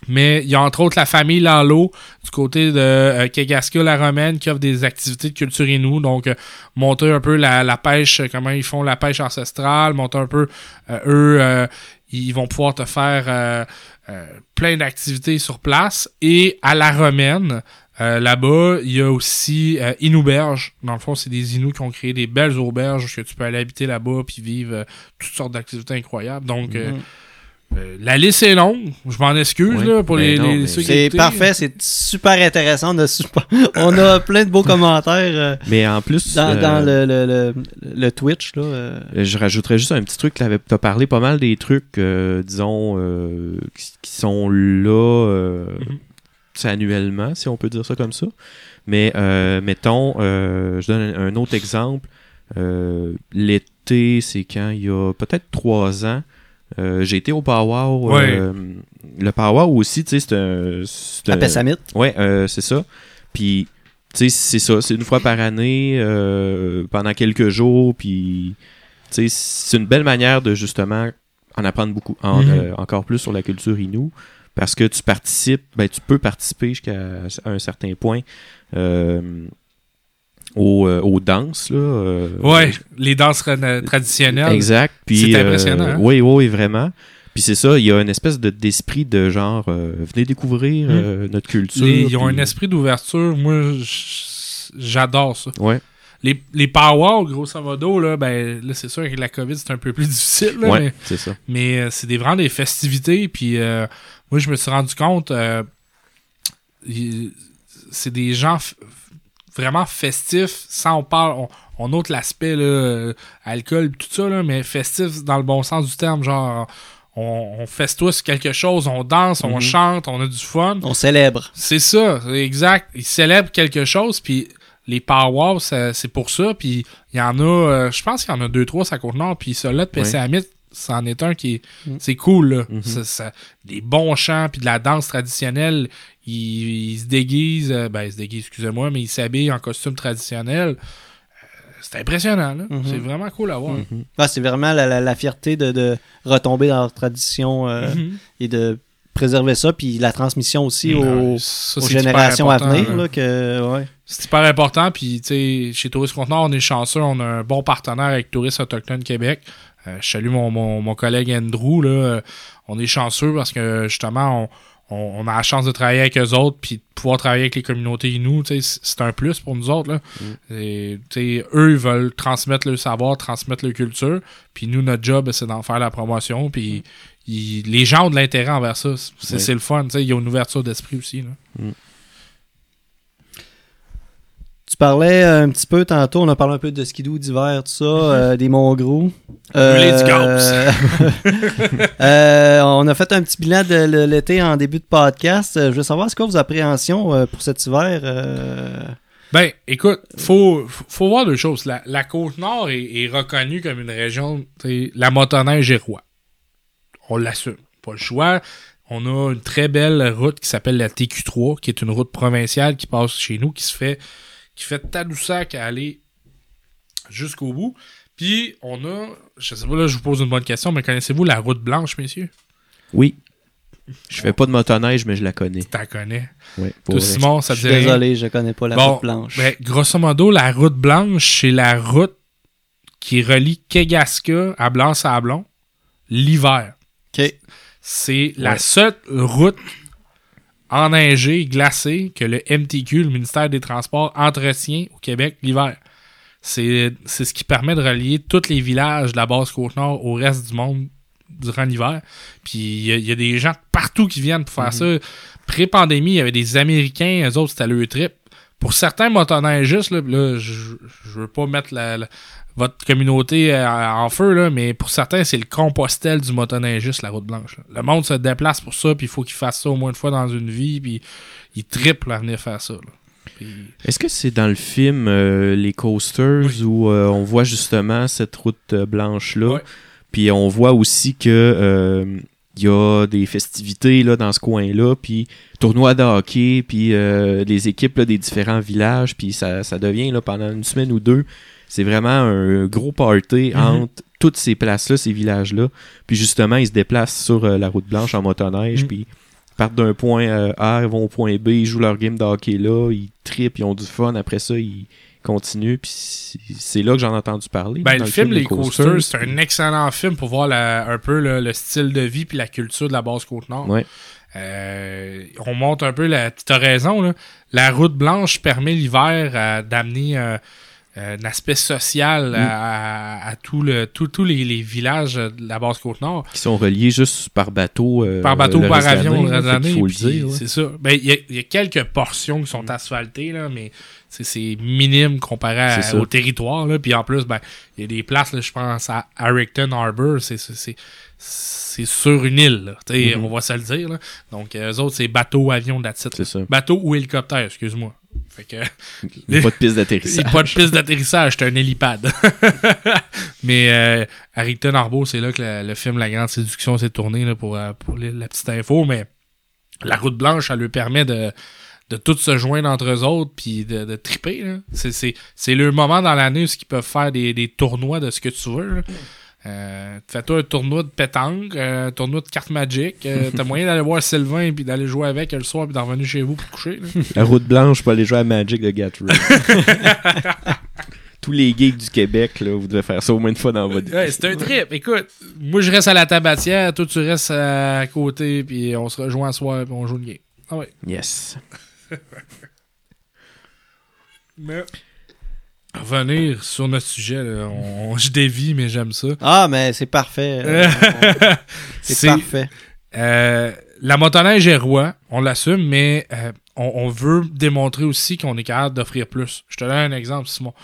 Mais il y a entre autres la famille Lalo du côté de euh, Kegaska, la Romaine, qui offre des activités de culture inou. Donc, euh, monter un peu la, la pêche, euh, comment ils font la pêche ancestrale, monter un peu, euh, eux, euh, ils vont pouvoir te faire plein d'activités sur place. Et à la Romaine, euh, là-bas, il y a aussi euh, Inouberge. Dans le fond, c'est des Inuits qui ont créé des belles auberges que tu peux aller habiter là-bas puis vivre euh, toutes sortes d'activités incroyables. Donc, euh, Mhm. euh, la liste est longue. Je m'en excuse là, pour Ben les, non, les- mais ceux qui C'est parfait, c'est super intéressant. De super... [LAUGHS] On a plein de beaux commentaires euh, Mais en plus, dans, euh, dans le, le, le, le Twitch. Là, Je rajouterais juste un petit truc. Tu as parlé pas mal des trucs, euh, disons, euh, qui, qui sont là euh, Mhm. Sais, annuellement, si on peut dire ça comme ça. Mais euh, mettons, euh, je donne un, un autre exemple. Euh, L'été, c'est quand il y a peut-être trois ans. euh, J'ai été au Powwow. Ouais. euh, le Powwow aussi, tu sais, c'est un. c'est À un- Pessamit. Ouais, euh, c'est ça. Puis, tu sais, c'est ça. C'est une fois par année, euh, pendant quelques jours. Puis, tu sais, c'est une belle manière de justement en apprendre beaucoup, en- Mhm. euh, encore plus sur la culture Inou. Parce que tu participes, ben, tu peux participer jusqu'à un certain point euh, aux, euh, aux danses. Là, euh, Ouais, les danses traditionnelles. Exact. C'est impressionnant, hein? Oui, oui, vraiment. Puis c'est ça, il y a une espèce de- d'esprit de genre, venez découvrir euh, notre culture. Les- ils ont puis- un esprit d'ouverture. Moi, j'adore ça. Ouais. Les, les powwows, grosso modo, là, ben, là, c'est sûr que la COVID, c'est un peu plus [LAUGHS] difficile, là, Ouais, mais, c'est ça. mais euh, c'est des, vraiment des festivités, puis euh, moi, je me suis rendu compte, euh, c'est des gens vraiment festifs, sans on parle, on, on note l'aspect, euh, alcool, tout ça, là, mais festifs dans le bon sens du terme, genre, on, on quelque chose, on danse, on Mhm. chante, on a du fun. On célèbre. C'est ça, exact. Ils célèbrent quelque chose, puis les powwows, c'est pour ça. Puis il y en a, euh, je pense qu'il y en a deux, trois à Côte-Nord, puis celui-là de PCAMIT, c'en est un qui est, Mm. c'est cool, là. Mhm. Ça- ça- des bons chants, puis de la danse traditionnelle. Ils, ils se déguisent, euh, ben, ils se déguisent, excusez-moi, mais ils s'habillent en costume traditionnel. Euh, C'est impressionnant. Mhm. C'est vraiment cool à voir. Mhm. Ah, c'est vraiment la, la- la fierté de, de retomber dans leur tradition euh, et de préserver ça, puis la transmission aussi aux, Ça, générations à venir. là. Là, que, ouais. C'est hyper important. Puis, tu sais, chez Tourisme Conteneur, on est chanceux. On a un bon partenaire avec Tourisme Autochtone Québec. Euh, je salue mon, mon, mon collègue Andrew. Là. Euh, On est chanceux parce que, justement, on, on, on a la chance de travailler avec eux autres puis de pouvoir travailler avec les communautés Inou. sais, C'est un plus pour nous autres. Là. Et, sais, eux, ils veulent transmettre le savoir, transmettre leur culture. Puis nous, notre job, c'est d'en faire la promotion. Puis ils- les gens ont de l'intérêt envers ça. C'est Oui. le fun. Il y a une ouverture d'esprit aussi. Là. Tu parlais euh, un petit peu tantôt, on a parlé un peu de skidoo d'hiver, tout ça, euh, des monts gros. Euh, [LAUGHS] euh, on a fait un petit bilan de l'été en début de podcast. Euh, Je veux savoir, est-ce que vos appréhensions pour cet hiver? Ben, écoute, faut, faut voir deux choses. La, la Côte-Nord est, est reconnue comme une région, la motoneige est roi. On l'assume. Pas le choix. On a une très belle route qui s'appelle la TQ3, qui est une route provinciale qui passe chez nous, qui se fait, qui fait de Tadoussac à aller jusqu'au bout. Puis, on a, je sais pas, là, je vous pose une bonne question, mais connaissez-vous la route blanche, messieurs? Oui. Je fais pas de motoneige, mais je la connais. Tu la connais. Toi, vrai. Simon, ça Je te suis rien? désolé, je connais pas la Bon, route blanche. Ben, grosso modo, la route blanche, c'est la route qui relie Kegaska à Blanc-Sablon l'hiver. Ok. C'est la seule route enneigée, glacée que le MTQ, le ministère des Transports, entretient au Québec l'hiver. C'est ce qui permet de relier tous les villages de la basse Côte-Nord au reste du monde durant l'hiver. Puis il y, a- il y a des gens partout qui viennent pour faire ça. Pré-pandémie, il y avait des Américains, eux autres, c'était le trip. Pour certains motoneigistes, là, là je, je veux pas mettre la, la- votre communauté euh, en feu, là, mais pour certains, c'est le compostel du motoneigiste, la route blanche. là. Le monde se déplace pour ça, puis il faut qu'il fasse ça au moins une fois dans une vie, puis il triple à venir faire ça. Est-ce que c'est dans le film euh, Les Coasters Oui. où euh, on voit justement cette route blanche-là? Puis on voit aussi que euh, il y a des festivités là, dans ce coin-là, puis tournois de hockey, puis euh, les équipes là, des différents villages, puis ça, ça devient là, pendant une semaine ou deux, c'est vraiment un gros party Mhm. entre toutes ces places-là, ces villages-là. Puis justement, ils se déplacent sur euh, la route blanche en motoneige, Mhm. puis partent d'un point euh, A, ils vont au point B, ils jouent leur game de hockey là, ils trippent, ils ont du fun, après ça, ils continuent, puis c'est- là que j'en ai entendu parler. Ben, le film Les Coasters, Coasters, c'est un excellent film pour voir la- un peu le, le style de vie puis la culture de la basse Côte-Nord. Ouais. Euh, on monte un peu la. Tu as raison, là. La route blanche permet l'hiver euh, d'amener euh, un aspect social Mm. à, le, tout- tous les, les villages de la basse Côte-Nord. qui sont reliés juste par bateau. euh, Par bateau ou par avion, ouais. C'est ça. Ben, Il y, y a quelques portions qui sont asphaltées, là, mais c'est- minime comparé à- au territoire. Là. Puis en plus, ben, il y a des places, là, je pense à Harrington Harbor, c'est- c'est sur une île. Mhm. On va se le dire. Là. Donc, euh, eux autres, c'est bateau, avion, titre. C'est ça. Bateau ou hélicoptère, excuse-moi. Fait que, [LAUGHS] Il y a pas de piste d'atterrissage. pas de piste d'atterrissage, c'est un hélipad. [LAUGHS] Mais euh, Harrington Harbor, c'est là que le film La Grande Séduction s'est tourné là, pour, euh, pour les- la petite info. Mais la route blanche, ça lui permet de, de tout se joindre entre eux autres puis de, de triper. C'est, le moment dans l'année où ils peuvent faire des, des tournois de ce que tu veux. là. Euh, Fais-toi un tournoi de pétanque, euh, un tournoi de cartes Magic. euh, [LAUGHS] T'as moyen d'aller voir Sylvain puis d'aller jouer avec le soir puis d'en revenir chez vous pour coucher. là. La route blanche pour aller jouer à Magic de Gathering. [LAUGHS] Tous les geeks du Québec, là, vous devez faire ça au moins une fois dans votre vie. Ouais, c'est un trip. Écoute, moi je reste à la tabatière, toi tu restes à côté, puis on se rejoint ce soir, puis on joue une game. Ah ouais. Yes. [LAUGHS] Mais... revenir sur notre sujet, là, on- je dévie, mais j'aime ça. Ah, mais c'est parfait. [LAUGHS] Euh, on- c'est parfait. Euh, la motoneige est roi, on l'assume, mais euh, on, on veut démontrer aussi qu'on est capable d'offrir plus. Je te donne un exemple, Simon.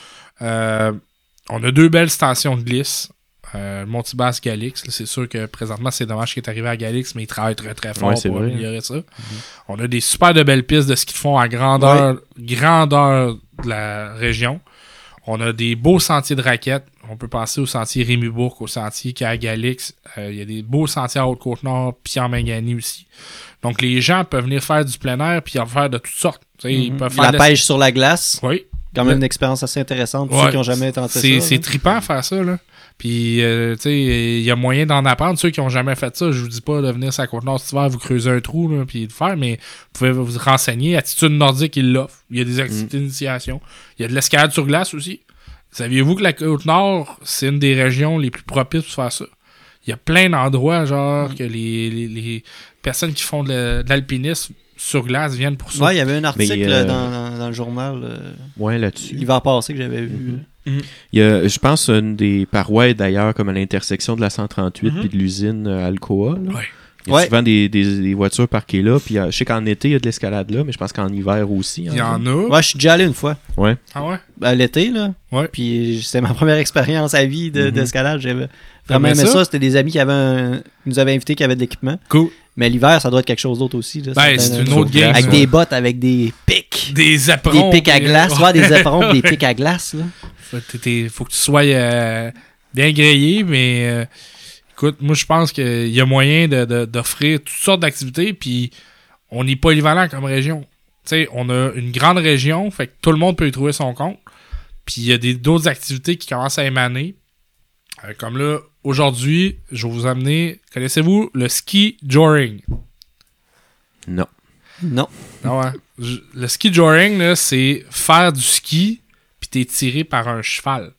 Euh, on a deux belles stations de glisse. Euh, Montibasse Galix, c'est sûr que présentement c'est dommage qu'il est arrivé à Galix, mais il travaille très très fort Ouais, pour vrai. améliorer ça. On a des super de belles pistes de ski de fond à grandeur, grandeur de la région. On a des beaux sentiers de raquettes. On peut penser au sentier Rémubourg, au sentier qui est à Galix. Euh, Il y a des beaux sentiers à Haute-Côte-Nord, puis en Mangani aussi. Donc les gens peuvent venir faire du plein air, puis en faire de toutes sortes. Ils Mhm. peuvent faire La pêche sur la glace, Oui, quand même une expérience assez intéressante pour Ouais. ceux qui n'ont jamais tenté ça. c'est trippant à faire ça, là. Puis, euh, tu sais, il y a moyen d'en apprendre. Ceux qui ont jamais fait ça, je vous dis pas de venir sur la Côte-Nord cet hiver, vous creuser un trou, là, puis de faire, mais vous pouvez vous renseigner. Attitude nordique, il l'offre. Il y a des activités d'initiation. Il y a de l'escalade sur glace aussi. Saviez-vous que la Côte-Nord, c'est une des régions les plus propices pour faire ça? Il y a plein d'endroits, genre, que les, les, les personnes qui font de la- de l'alpinisme sur glace viennent pour ça. Ouais, il y avait un article euh, dans, dans- dans le journal euh, Ouais, là-dessus. l'hiver passé que j'avais vu. Il y a, je pense, une des parois d'ailleurs, comme à l'intersection de la 138 Mhm. puis de l'usine euh, Alcoa. là. Ouais. Il y a Ouais. souvent des, des- des voitures parquées là. Puis euh, je sais qu'en été, il y a de l'escalade là, mais je pense qu'en hiver aussi. Il y hein. en a. Ouais, je suis déjà allé une fois. Ouais. Ah ouais? À l'été, là. Ouais. Puis c'était ma [LAUGHS] première expérience à vie de- Mhm. d'escalade. J'avais vraiment aimé ça? ça? C'était des amis qui avaient un- qui nous avaient invités qui avaient de l'équipement. Cool. Mais l'hiver, ça doit être quelque chose d'autre aussi. là. Ben, c'est une autre game. Avec des bottes, avec des pics. Des éperons. Des pics à glace. Ouais, des [LAUGHS] éperons, des pics à glace. Là. Faut, faut que tu sois euh, bien grillé, mais euh, écoute, moi je pense qu'il y a moyen de- de- d'offrir toutes sortes d'activités, puis on est polyvalent comme région. Tu sais, on a une grande région, fait que tout le monde peut y trouver son compte. Puis il y a des- d'autres activités qui commencent à émaner. Euh, comme là, aujourd'hui, je vais vous amener. Connaissez-vous le ski joring? Non. Non. Ah ouais. Je- Le ski joring, là, c'est faire du ski, t'es tiré par un cheval.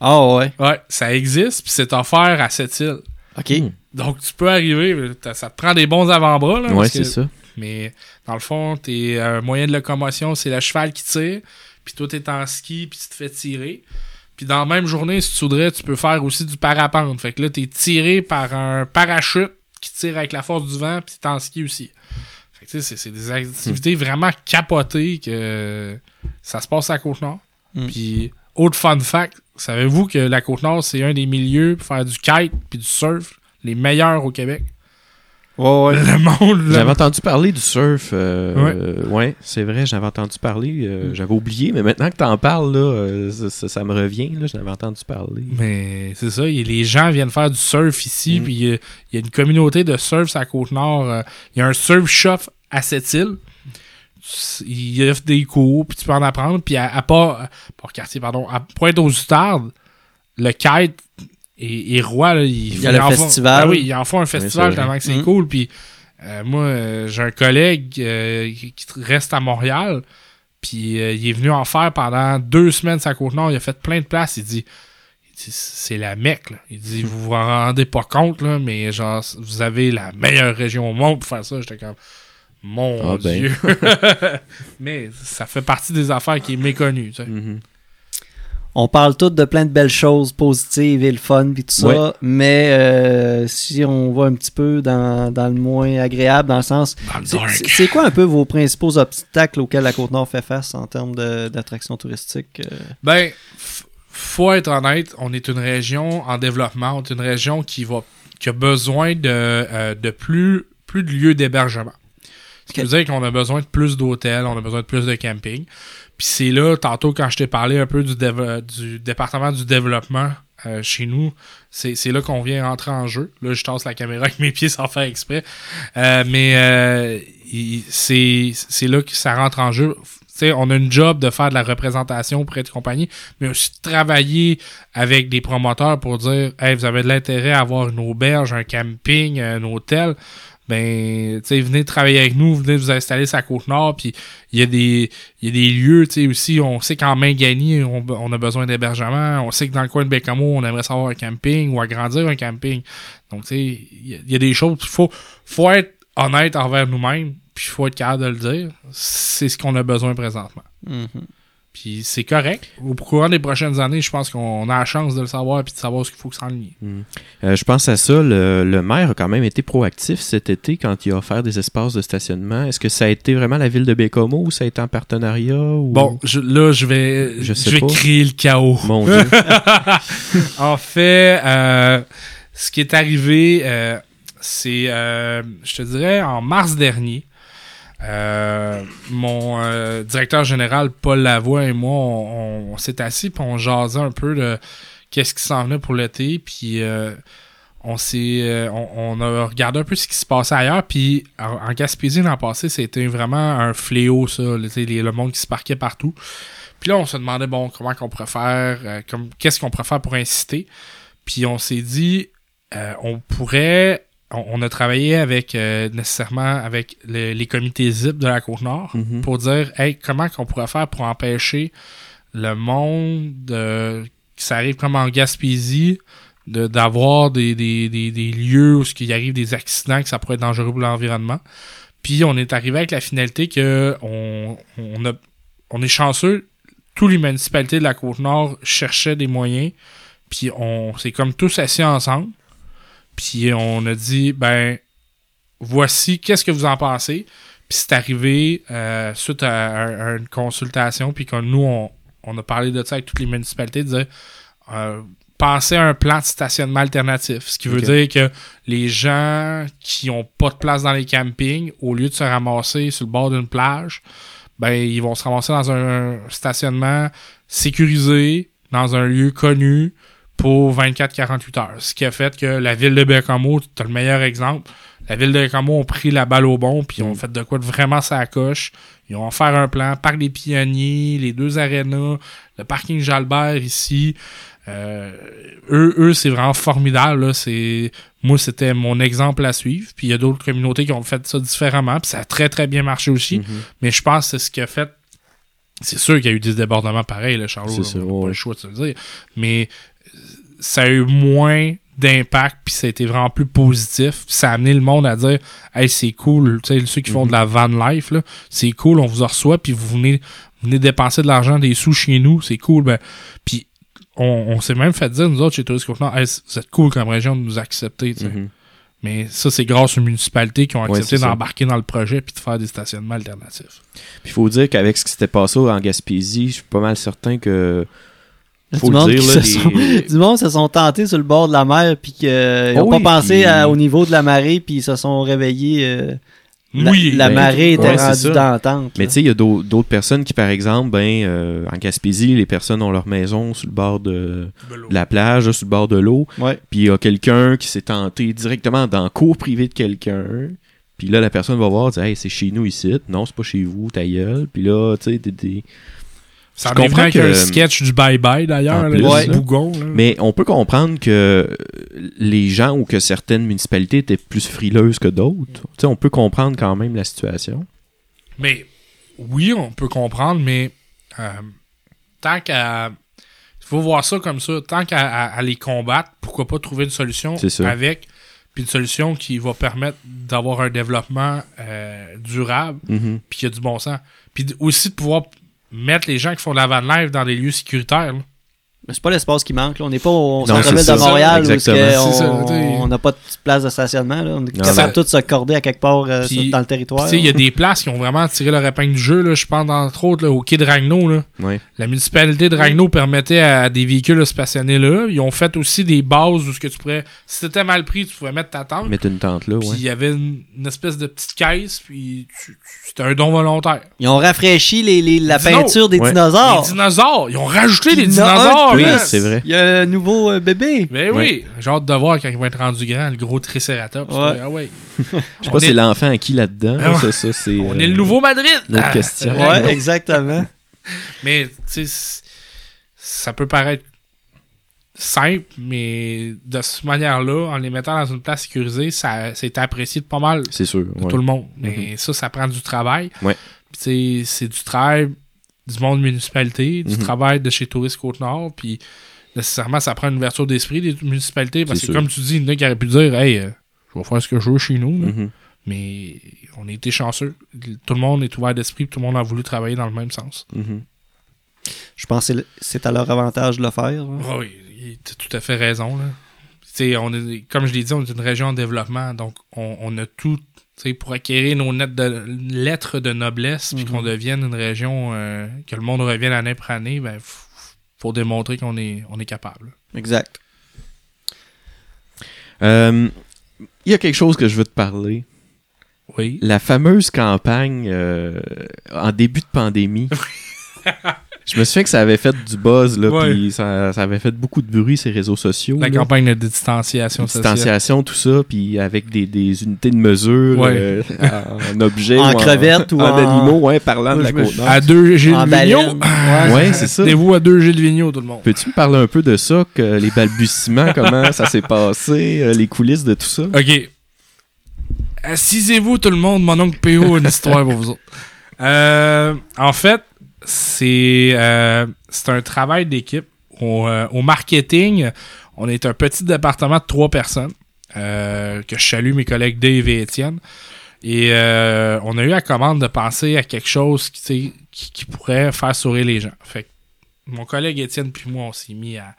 Ah ouais. Ouais, ça existe, puis c'est offert à cette île. OK. Hmm. Donc, tu peux arriver, ça te prend des bons avant-bras. Là, Ouais, c'est que- ça. Mais dans le fond, t'es un moyen de locomotion, c'est le cheval qui tire, puis toi, t'es en ski, puis tu te fais tirer. Puis dans la même journée, si tu voudrais, tu peux faire aussi du parapente. Fait que là, t'es tiré par un parachute qui tire avec la force du vent, puis t'es en ski aussi. Fait que tu sais, c'est- c'est des activités vraiment capotées que ça se passe à Côte-Nord. Mm. Puis, autre fun fact, savez-vous que la Côte-Nord, c'est un des milieux pour faire du kite puis du surf les meilleurs au Québec? Ouais, ouais. [LAUGHS] Le monde, J'avais entendu parler du surf. euh, euh, ouais, c'est vrai, j'avais entendu parler. euh, Mm. J'avais oublié, mais maintenant que t'en parles, là, euh, ça, ça- ça me revient. Là, j'en avais entendu parler. Mais c'est ça, y- les gens viennent faire du surf ici, Mm. puis il y, a- il y a une communauté de surf sur la Côte-Nord. Il y a un surf shop à cette île. Il offre des cours, puis tu peux en apprendre. Puis à, à pas, pas quartier, pardon, à Pointe-aux-Outardes, le kite est, est roi. Là, il, Il y a le en font- festival. Ah oui, ils en font un festival vrai. tellement que c'est Mm. cool. Puis euh, moi, euh, j'ai un collègue euh, qui, reste à Montréal. Puis il est venu en faire pendant deux semaines la Côte-Nord. Il a fait plein de places. Il dit, il dit, c'est la Mecque. là. Il dit, vous vous en rendez pas compte, là, mais genre, vous avez la meilleure région au monde pour faire ça. J'étais comme, mon Ah ben. Dieu. [LAUGHS] mais ça fait partie des affaires qui est méconnu. tu sais. Mhm. On parle toutes de plein de belles choses positives et le fun puis tout ça, Ouais. mais euh, si on va un petit peu dans, dans le moins agréable, dans le sens, c'est- quoi un peu vos principaux obstacles auxquels la Côte-Nord fait face en termes de- d'attractions touristiques? euh? Ben, faut être honnête, on est une région en développement, on est une région qui va qui a besoin de, euh, de plus, plus de lieux d'hébergement. Ce qui veut dire qu'on a besoin de plus d'hôtels, on a besoin de plus de camping. Puis c'est là, tantôt, quand je t'ai parlé un peu du, département du développement euh, chez nous, c'est là qu'on vient entrer en jeu. Là, je tasse la caméra avec mes pieds sans faire exprès. Euh, mais euh, c'est là que ça rentre en jeu. Tu sais, on a une job de faire de la représentation auprès de compagnies, mais aussi de travailler avec des promoteurs pour dire Hey, vous avez de l'intérêt à avoir une auberge, un camping, un hôtel. Ben, tu sais, venez travailler avec nous, venez vous installer sur la côte nord, puis il y a des y a des lieux, tu sais, aussi, on sait qu'en Mangani, on, on a besoin d'hébergement, on sait que dans le coin de Bécamo, on aimerait savoir un camping ou agrandir un camping. Donc, tu sais, il y, a- des choses, il faut, faut être honnête envers nous-mêmes, puis il faut être capable de le dire. C'est ce qu'on a besoin présentement. Mhm. Puis c'est correct. Au courant des prochaines années, je pense qu'on a la chance de le savoir puis de savoir ce qu'il faut que ça en Euh, je pense à ça. Le, le maire a quand même été proactif cet été quand il a offert des espaces de stationnement. Est-ce que ça a été vraiment la ville de Bécomo ou ça a été en partenariat? Ou... Bon, je- là, je vais, Je vais pas. créer le chaos. Mon [LAUGHS] Dieu. en fait, euh, ce qui est arrivé, euh, c'est, je te dirais, en mars dernier, euh, mon euh, directeur général, Paul Lavoie, et moi, on, on s'est assis puis on jasait un peu de qu'est-ce qui s'en venait pour l'été. Puis euh, on s'est euh, on, on a regardé un peu ce qui se passait ailleurs. Puis en, en Gaspésie, l'an passé, c'était vraiment un fléau, ça. Le, le monde qui se parquait partout. Puis là, on se demandait, bon, comment qu'on pourrait faire, euh, comme, qu'est-ce qu'on pourrait faire pour inciter. Puis on s'est dit, on pourrait, on, on a travaillé avec, euh, nécessairement, avec le- les comités ZIP de la Côte-Nord Mhm. pour dire, hey, comment qu'on pourrait faire pour empêcher le monde de, que ça arrive comme en Gaspésie, de- d'avoir des, des, des, des lieux où il arrive des accidents, que ça pourrait être dangereux pour l'environnement. Puis on est arrivé avec la finalité que on, on, a, on est chanceux, tous les municipalités de la Côte-Nord cherchaient des moyens, puis on s'est comme tous assis ensemble, puis on a dit, ben, voici, qu'est-ce que vous en pensez? Puis c'est arrivé euh, suite à, à- à une consultation, puis que nous, on, on a parlé de ça avec toutes les municipalités, de dire, euh, pensez à un plan de stationnement alternatif. Ce qui veut dire que les gens qui ont pas de place dans les campings, au lieu de se ramasser sur le bord d'une plage, ben ils vont se ramasser dans un stationnement sécurisé, dans un lieu connu pour 24-48 heures. Ce qui a fait que la ville de Bécamo, tu as le meilleur exemple. La ville de Bécamo ont pris la balle au bon, puis ils ont fait de quoi de vraiment ça coche. Ils ont offert un plan, parc des pionniers, les deux arénas, le parking Jalbert ici. Euh, eux, eux c'est vraiment formidable. Là. C'est, moi, c'était mon exemple à suivre. Puis il y a d'autres communautés qui ont fait ça différemment. Puis ça a très, très bien marché aussi. Mhm. Mais je pense que c'est ce qui a fait. C'est sûr qu'il y a eu des débordements pareils, là, Charlot. C'est n'a pas le choix de se le dire. Mais ça a eu moins d'impact, puis ça a été vraiment plus positif. Ça a amené le monde à dire Hey, c'est cool, tu sais, ceux qui font Mhm. de la van life, c'est cool, on vous en reçoit, puis vous venez, venez dépenser de l'argent, des sous chez nous, c'est cool. Ben, puis on, on s'est même fait dire, nous autres, chez Tourisme Côte-Nord, Hey, êtes cool comme région de nous accepter. tu sais. Mhm. Mais ça, c'est grâce aux municipalités qui ont accepté c'est d'embarquer dans le projet puis de faire des stationnements alternatifs. Puis il faut dire qu'avec ce qui s'était passé en Gaspésie, je suis pas mal certain que. Faut du le monde dire, qui là, se les- sont- [LAUGHS] du monde se sont tentés sur le bord de la mer puis qu'ils n'ont Oh pas pensé puis- à- au niveau de la marée puis ils se sont réveillés. euh, la, Oui, la ben, marée était ouais, rendue d'entente. Mais tu sais, il y a d'au- d'autres personnes qui, par exemple, ben, euh, en Gaspésie, les personnes ont leur maison sur le bord de, de la plage, là, sur le bord de l'eau. Ouais. Puis il y a quelqu'un qui s'est tenté directement dans le cours privé de quelqu'un. Puis là, la personne va voir, dire, hey, c'est chez nous ici. Non, c'est pas chez vous, ta gueule. Puis là, tu sais, des- des- Ça Je comprends que- un sketch du bye-bye d'ailleurs, le bougon. là. Mais on peut comprendre que euh, les gens ou que certaines municipalités étaient plus frileuses que d'autres. Tu sais, on peut comprendre quand même la situation. Mais oui, on peut comprendre, mais euh, tant qu'à. Il faut voir ça comme ça. Tant qu'à à- à les combattre, pourquoi pas trouver une solution avec. Puis une solution qui va permettre d'avoir un développement euh, durable, Mhm. puis qui a du bon sens. Puis aussi de pouvoir mettre les gens qui font de la van life dans des lieux sécuritaires. là. Mais c'est pas l'espace qui manque. là. On n'est pas au centre-ville de. Montréal où que on- n'a pas de place de stationnement. Là. On est capable de tous se corder à quelque part euh, dans le territoire. Tu sais, il y a des places qui ont vraiment tiré leur épingle du jeu. Là. Je pense, entre autres, là, au quai de Ragno. Là. La municipalité de Ragno permettait à des véhicules de se stationner là. Ils ont fait aussi des bases où ce que tu pourrais. Si c'était mal pris, tu pouvais mettre ta tente. Mettre une tente là, Puis ouais. il y avait une, une espèce de petite caisse, puis c'était un don volontaire. Ils ont rafraîchi les, les- la Dino. peinture des Ouais. dinosaures. Les dinosaures! Ils ont rajouté des dinosaures! Oui, c'est vrai. Il y a un nouveau euh, bébé. Ben oui, j'ai hâte de voir quand il va être rendu grand, le gros Triceratops. Ouais. Ah ouais. Je sais pas est- c'est l'enfant à qui là-dedans. Ah ouais. C'est ça, c'est. On euh, est le nouveau Madrid! Ah, question. Ouais, exactement. [LAUGHS] Mais, tu sais, ça peut paraître simple, mais de cette manière-là, en les mettant dans une place sécurisée, ça c'est apprécié de pas mal C'est sûr. de ouais. tout le monde. Mais ça, ça prend du travail. Ouais. Puis, tu sais, c'est du travail du monde municipalité, du Mhm. travail de chez Tourisme Côte-Nord, puis nécessairement, ça prend une ouverture d'esprit des municipalités, parce que sûr. comme tu dis, il y en a qui auraient pu dire, hey, euh, je vais faire ce que je veux chez nous. Mhm. mais on a été chanceux. Tout le monde est ouvert d'esprit, puis tout le monde a voulu travailler dans le même sens. Mhm. je pense que c'est à leur avantage de le faire. là. Ah oui, tu as tout à fait raison. Là. Tu sais, on est, comme je l'ai dit, on est une région en développement, donc on, on a tout pour acquérir nos de- lettres de noblesse, puis Mhm. qu'on devienne une région, euh, que le monde revienne année après année, ben, faut démontrer qu'on est, on est capable. Exact. Euh, Il y a quelque chose que je veux te parler. Oui. La fameuse campagne euh, en début de pandémie. [LAUGHS] je me souviens que ça avait fait du buzz, là, Ouais. puis ça, ça avait fait beaucoup de bruit ces réseaux sociaux. La là. campagne de distanciation sociale. distanciation, tout ça, puis avec des, des unités de mesure Ouais. euh, en objet [LAUGHS] En crevette ou en, en- animaux, ouais, parlant de Moi, la côte nord. À deux Gilles Vigneault. Ouais, c'est ça. Tenez-vous à deux Gilles Vigneault, tout le monde. Peux-tu me parler un peu de ça, que les balbutiements, [LAUGHS] comment ça s'est passé, euh, les coulisses de tout ça? OK. Assisez-vous tout le monde, mon oncle PO a une histoire pour vous autres. Euh, en fait, c'est euh, c'est un travail d'équipe. Au, euh, au marketing, on est un petit département de trois personnes. euh, que je salue mes collègues Dave et Étienne. Et on a eu la commande de penser à quelque chose qui, pourrait faire sourire les gens. Fait que mon collègue Étienne puis moi, on s'est mis à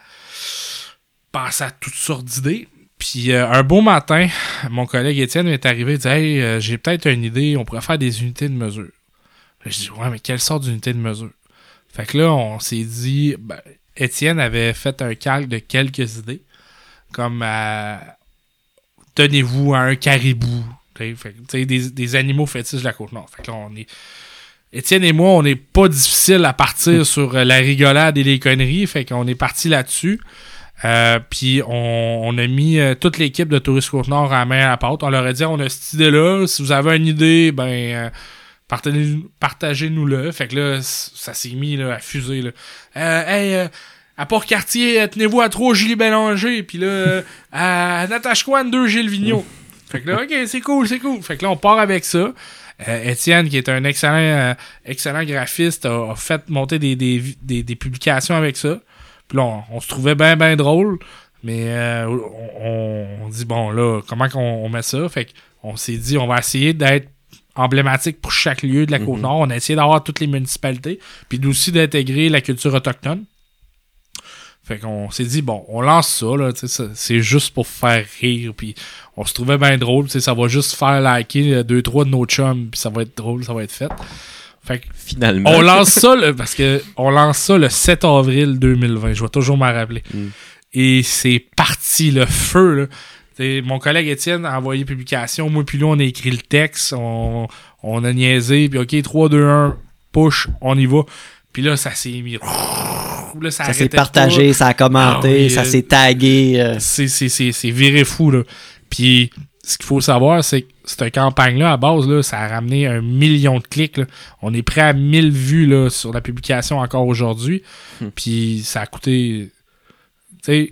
penser à toutes sortes d'idées. Puis un beau matin, mon collègue Étienne est arrivé et dit Hey, j'ai peut-être une idée, on pourrait faire des unités de mesure. Je dis Ouais, mais quelle sorte d'unité de mesure? Fait que là, on s'est dit ben, Étienne avait fait un calque de quelques idées, comme euh, tenez-vous à un caribou. fait que, des, des animaux fétiches de la côte nord. Fait que là, on est. Étienne et moi, on n'est pas difficile à partir sur euh, la rigolade et les conneries. Fait qu'on est parti là-dessus. Euh, puis on, on a mis toute l'équipe de Tourisme Côte-Nord à la main à la pâte. On leur a dit on a cette idée-là. Si vous avez une idée, ben euh, partagez- partagez-nous-le. Fait que là, ça s'est mis là, à fuser. Là. Euh, hey, euh, à Port-Cartier, euh, tenez-vous à 3 Julie Bélanger. Puis là, euh, à Natashquan, 2 Gilles Vigneault. Fait que là, ok, c'est cool, c'est cool. Fait que là, on part avec ça. Euh, Étienne, qui est un excellent, euh, excellent graphiste, a, a fait monter des, des, des, des publications avec ça. Puis là, on, on se trouvait bien, bien drôle. Mais euh, on, on dit, bon, là, comment qu'on on met ça? Fait qu'on s'est dit, on va essayer d'être emblématique pour chaque lieu de la Côte-Nord. On a essayé d'avoir toutes les municipalités. Puis aussi d'intégrer la culture autochtone. Fait qu'on s'est dit, bon, on lance ça, là, c'est juste pour faire rire, puis on se trouvait bien drôle, ça va juste faire liker euh, deux, trois de nos chums, puis ça va être drôle, ça va être fait. Fait que Finalement. on lance [LAUGHS] ça, le- parce que on lance ça le 7 avril 2020, je vais toujours m'en rappeler. Mm. Et c'est parti, le feu, là. T'sais, mon collègue Étienne a envoyé publication, moi puis lui, on a écrit le texte, on, on a niaisé, puis ok, 3, 2, 1, push, on y va. Puis là, ça s'est mis... Là, Ça s'est partagé, ça a commenté, Ah ça euh, s'est tagué. euh, c'est c'est- c'est- c'est viré fou, là. Puis, ce qu'il faut savoir, c'est que cette campagne-là, à base, là, ça a ramené un million de clics. là. On est prêt à 1000 vues là, sur la publication encore aujourd'hui. Hmm. Puis, ça a coûté...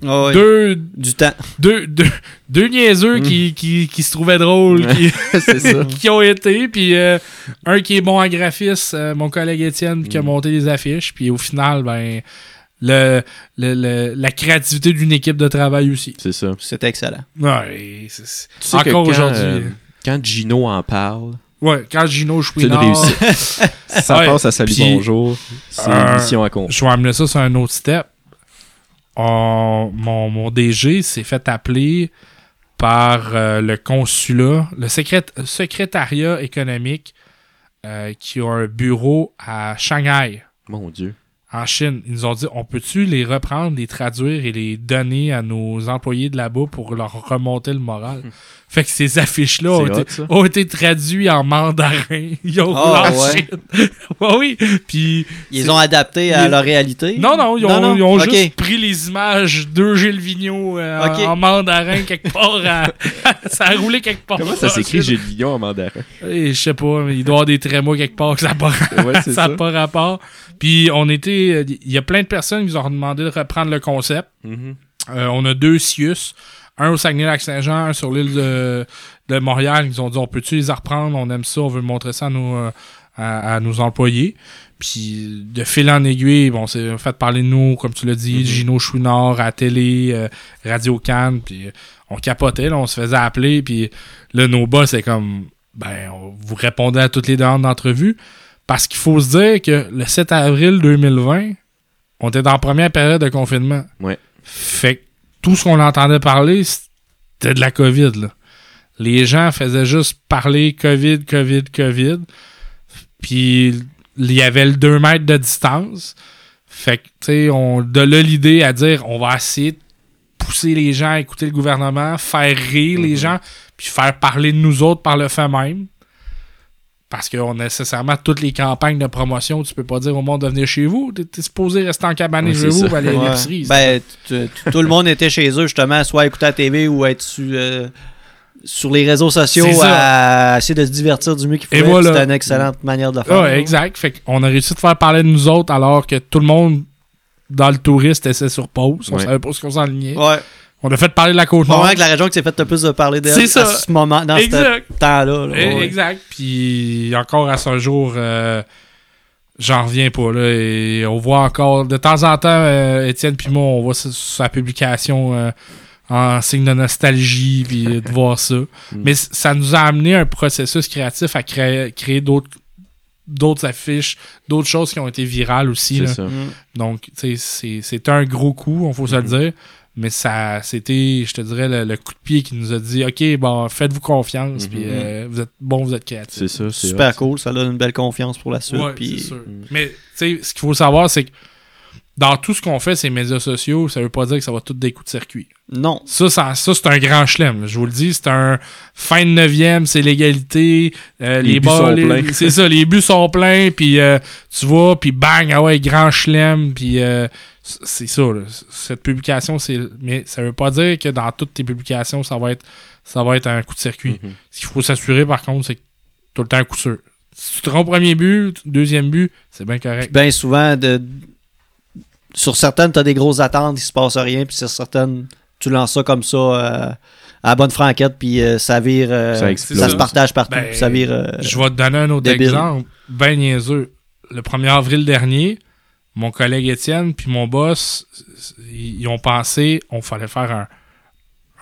ah deux, du temps. deux, deux, deux niaiseux qui, qui, qui se trouvaient drôles, qui, [LAUGHS] c'est [LAUGHS] qui ont été, puis euh, un qui est bon en graphisme, euh, mon collègue Étienne, qui a Mm. monté les affiches, puis au final, ben, le, le, le- la créativité d'une équipe de travail aussi. C'est ça. C'était excellent. Ouais, c'est- c'est- Tu sais Encore quand, aujourd'hui. euh, quand Gino en parle, Ouais, quand Gino c'est une Chouinard, réussite. Ça Ouais. passe à salut bonjour. C'est euh, une mission accomplie. je vais amener ça sur un autre step. On- mon, mon DG s'est fait appeler par euh, le consulat, le secrét- secrétariat économique euh, qui a un bureau à Shanghai. Mon Dieu. en Chine. Ils nous ont dit on peut-tu les reprendre, les traduire et les donner à nos employés de là-bas pour leur remonter le moral? [LAUGHS] Fait que ces affiches-là ont, été- ça. ont été traduites en mandarin. [LAUGHS] Ils ont Ah, roulé en ouais. Chine. [LAUGHS] Ouais, oui. Puis Ils ont adapté à Ils- leur réalité? non, non, ils ont, Non, non, ils ont ok. juste pris les images de Gilles Vigneault euh, Ok. en, mandarin quelque part. à- [LAUGHS] ça a roulé quelque part. Comment ça s'écrit En Gilles. Vignon en mandarin? Eh, Je sais pas, mais il doit y avoir des trémas quelque part que ça n'a pas, Ouais, ça pas rapport. Puis on était. Il y a plein de personnes qui nous ont demandé de reprendre le concept. Mhm. Euh, on a deux Sius, un au Saguenay-Lac-Saint-Jean, un sur l'île de, de Montréal. Ils ont dit on peut-tu les reprendre? On aime ça, on veut montrer ça à nos, euh, à, à nos employés. Puis de fil en aiguille, bon, c'est fait parler de nous, comme tu l'as dit, Mhm. Gino Chouinard à la télé, euh, Radio Cannes, puis euh, on capotait, là, on se faisait appeler, puis là, nos boss, c'est comme, ben, on- vous répondez à toutes les demandes d'entrevue, parce qu'il faut se dire que le 7 avril 2020, on était dans la première période de confinement. Ouais. Fait que tout ce qu'on entendait parler, c'était de la COVID, là. Les gens faisaient juste parler COVID, COVID, COVID. Puis il y avait le 2 mètres de distance. Fait que, tu sais, on, de là l'idée à dire, on va essayer de pousser les gens à écouter le gouvernement, faire rire les Mhm. gens, puis faire parler de nous autres par le fait même. Parce qu'on a nécessairement toutes les campagnes de promotion, tu peux pas dire au monde de venir chez vous. T'es t'es supposé rester en cabane chez vous, ça. aller à l'épicerie. Ben, tu- tu- tout le monde était chez eux, justement, soit à écouter la TV ou être sur, euh, sur les réseaux sociaux à essayer de se divertir du mieux qu'il faut. voilà. C'est une excellente manière de le faire. Ouais, exact. Fait qu'on a réussi de faire parler de nous autres alors que tout le monde dans le touriste était sur pause. On Ouais. savait pas ce qu'on s'enlignait. Ouais. On a fait parler de la côte nord. Que la région qui s'est fait le plus de parler d'elle C'est ça. à ce moment, dans Exact. ce temps-là. là. Eh, Ouais. Exact. Puis encore à ce jour, euh, j'en reviens pas. Là, et on voit encore, de temps en temps, euh, Étienne puis moi, on voit sa, sa publication euh, en signe de nostalgie, puis de [LAUGHS] voir ça. Mais c- ça nous a amené un processus créatif à créer, créer d'autres d'autres affiches, d'autres choses qui ont été virales aussi. C'est là. ça. Mm. Donc, tu sais, c'est- un gros coup, on faut se le Mhm. dire. Mais ça, c'était, je te dirais, le, le coup de pied qui nous a dit, OK, bon, faites-vous confiance, Mhm. puis euh, vous êtes bon, vous êtes créatif. C'est ça. c'est Super cool, ça donne une belle confiance pour la suite. Ouais, puis- sûr. Mm. Mais, tu sais, ce qu'il faut savoir, c'est que dans tout ce qu'on fait, ces médias sociaux, ça veut pas dire que ça va tout des coups de circuit. Non. Ça, ça, ça, c'est un grand chelem. Je vous le dis, c'est un fin de neuvième, c'est l'égalité. euh, Les les buts sont les- pleins. C'est ça, les buts sont pleins, puis euh, tu vois, puis bang, ah ouais, grand chelem, puis euh, c'est ça. là. Cette publication, c'est, mais ça veut pas dire que dans toutes tes publications, ça va être, ça va être un coup de circuit. Mhm. Ce qu'il faut s'assurer, par contre, c'est que tout le temps un coup sûr. Si tu te rends au premier but, deuxième but, c'est bien correct. Bien souvent, de... sur certaines, tu as des grosses attentes, il se passe rien, puis sur certaines, tu lances ça comme ça euh, à la bonne franquette, puis euh, ça vire. euh, Ça se partage partout, Ben, puis ça vire. euh, Je vais te donner un autre débile. exemple, ben niaiseux. Le 1er avril dernier, mon collègue Étienne puis mon boss, ils ont pensé on fallait faire un,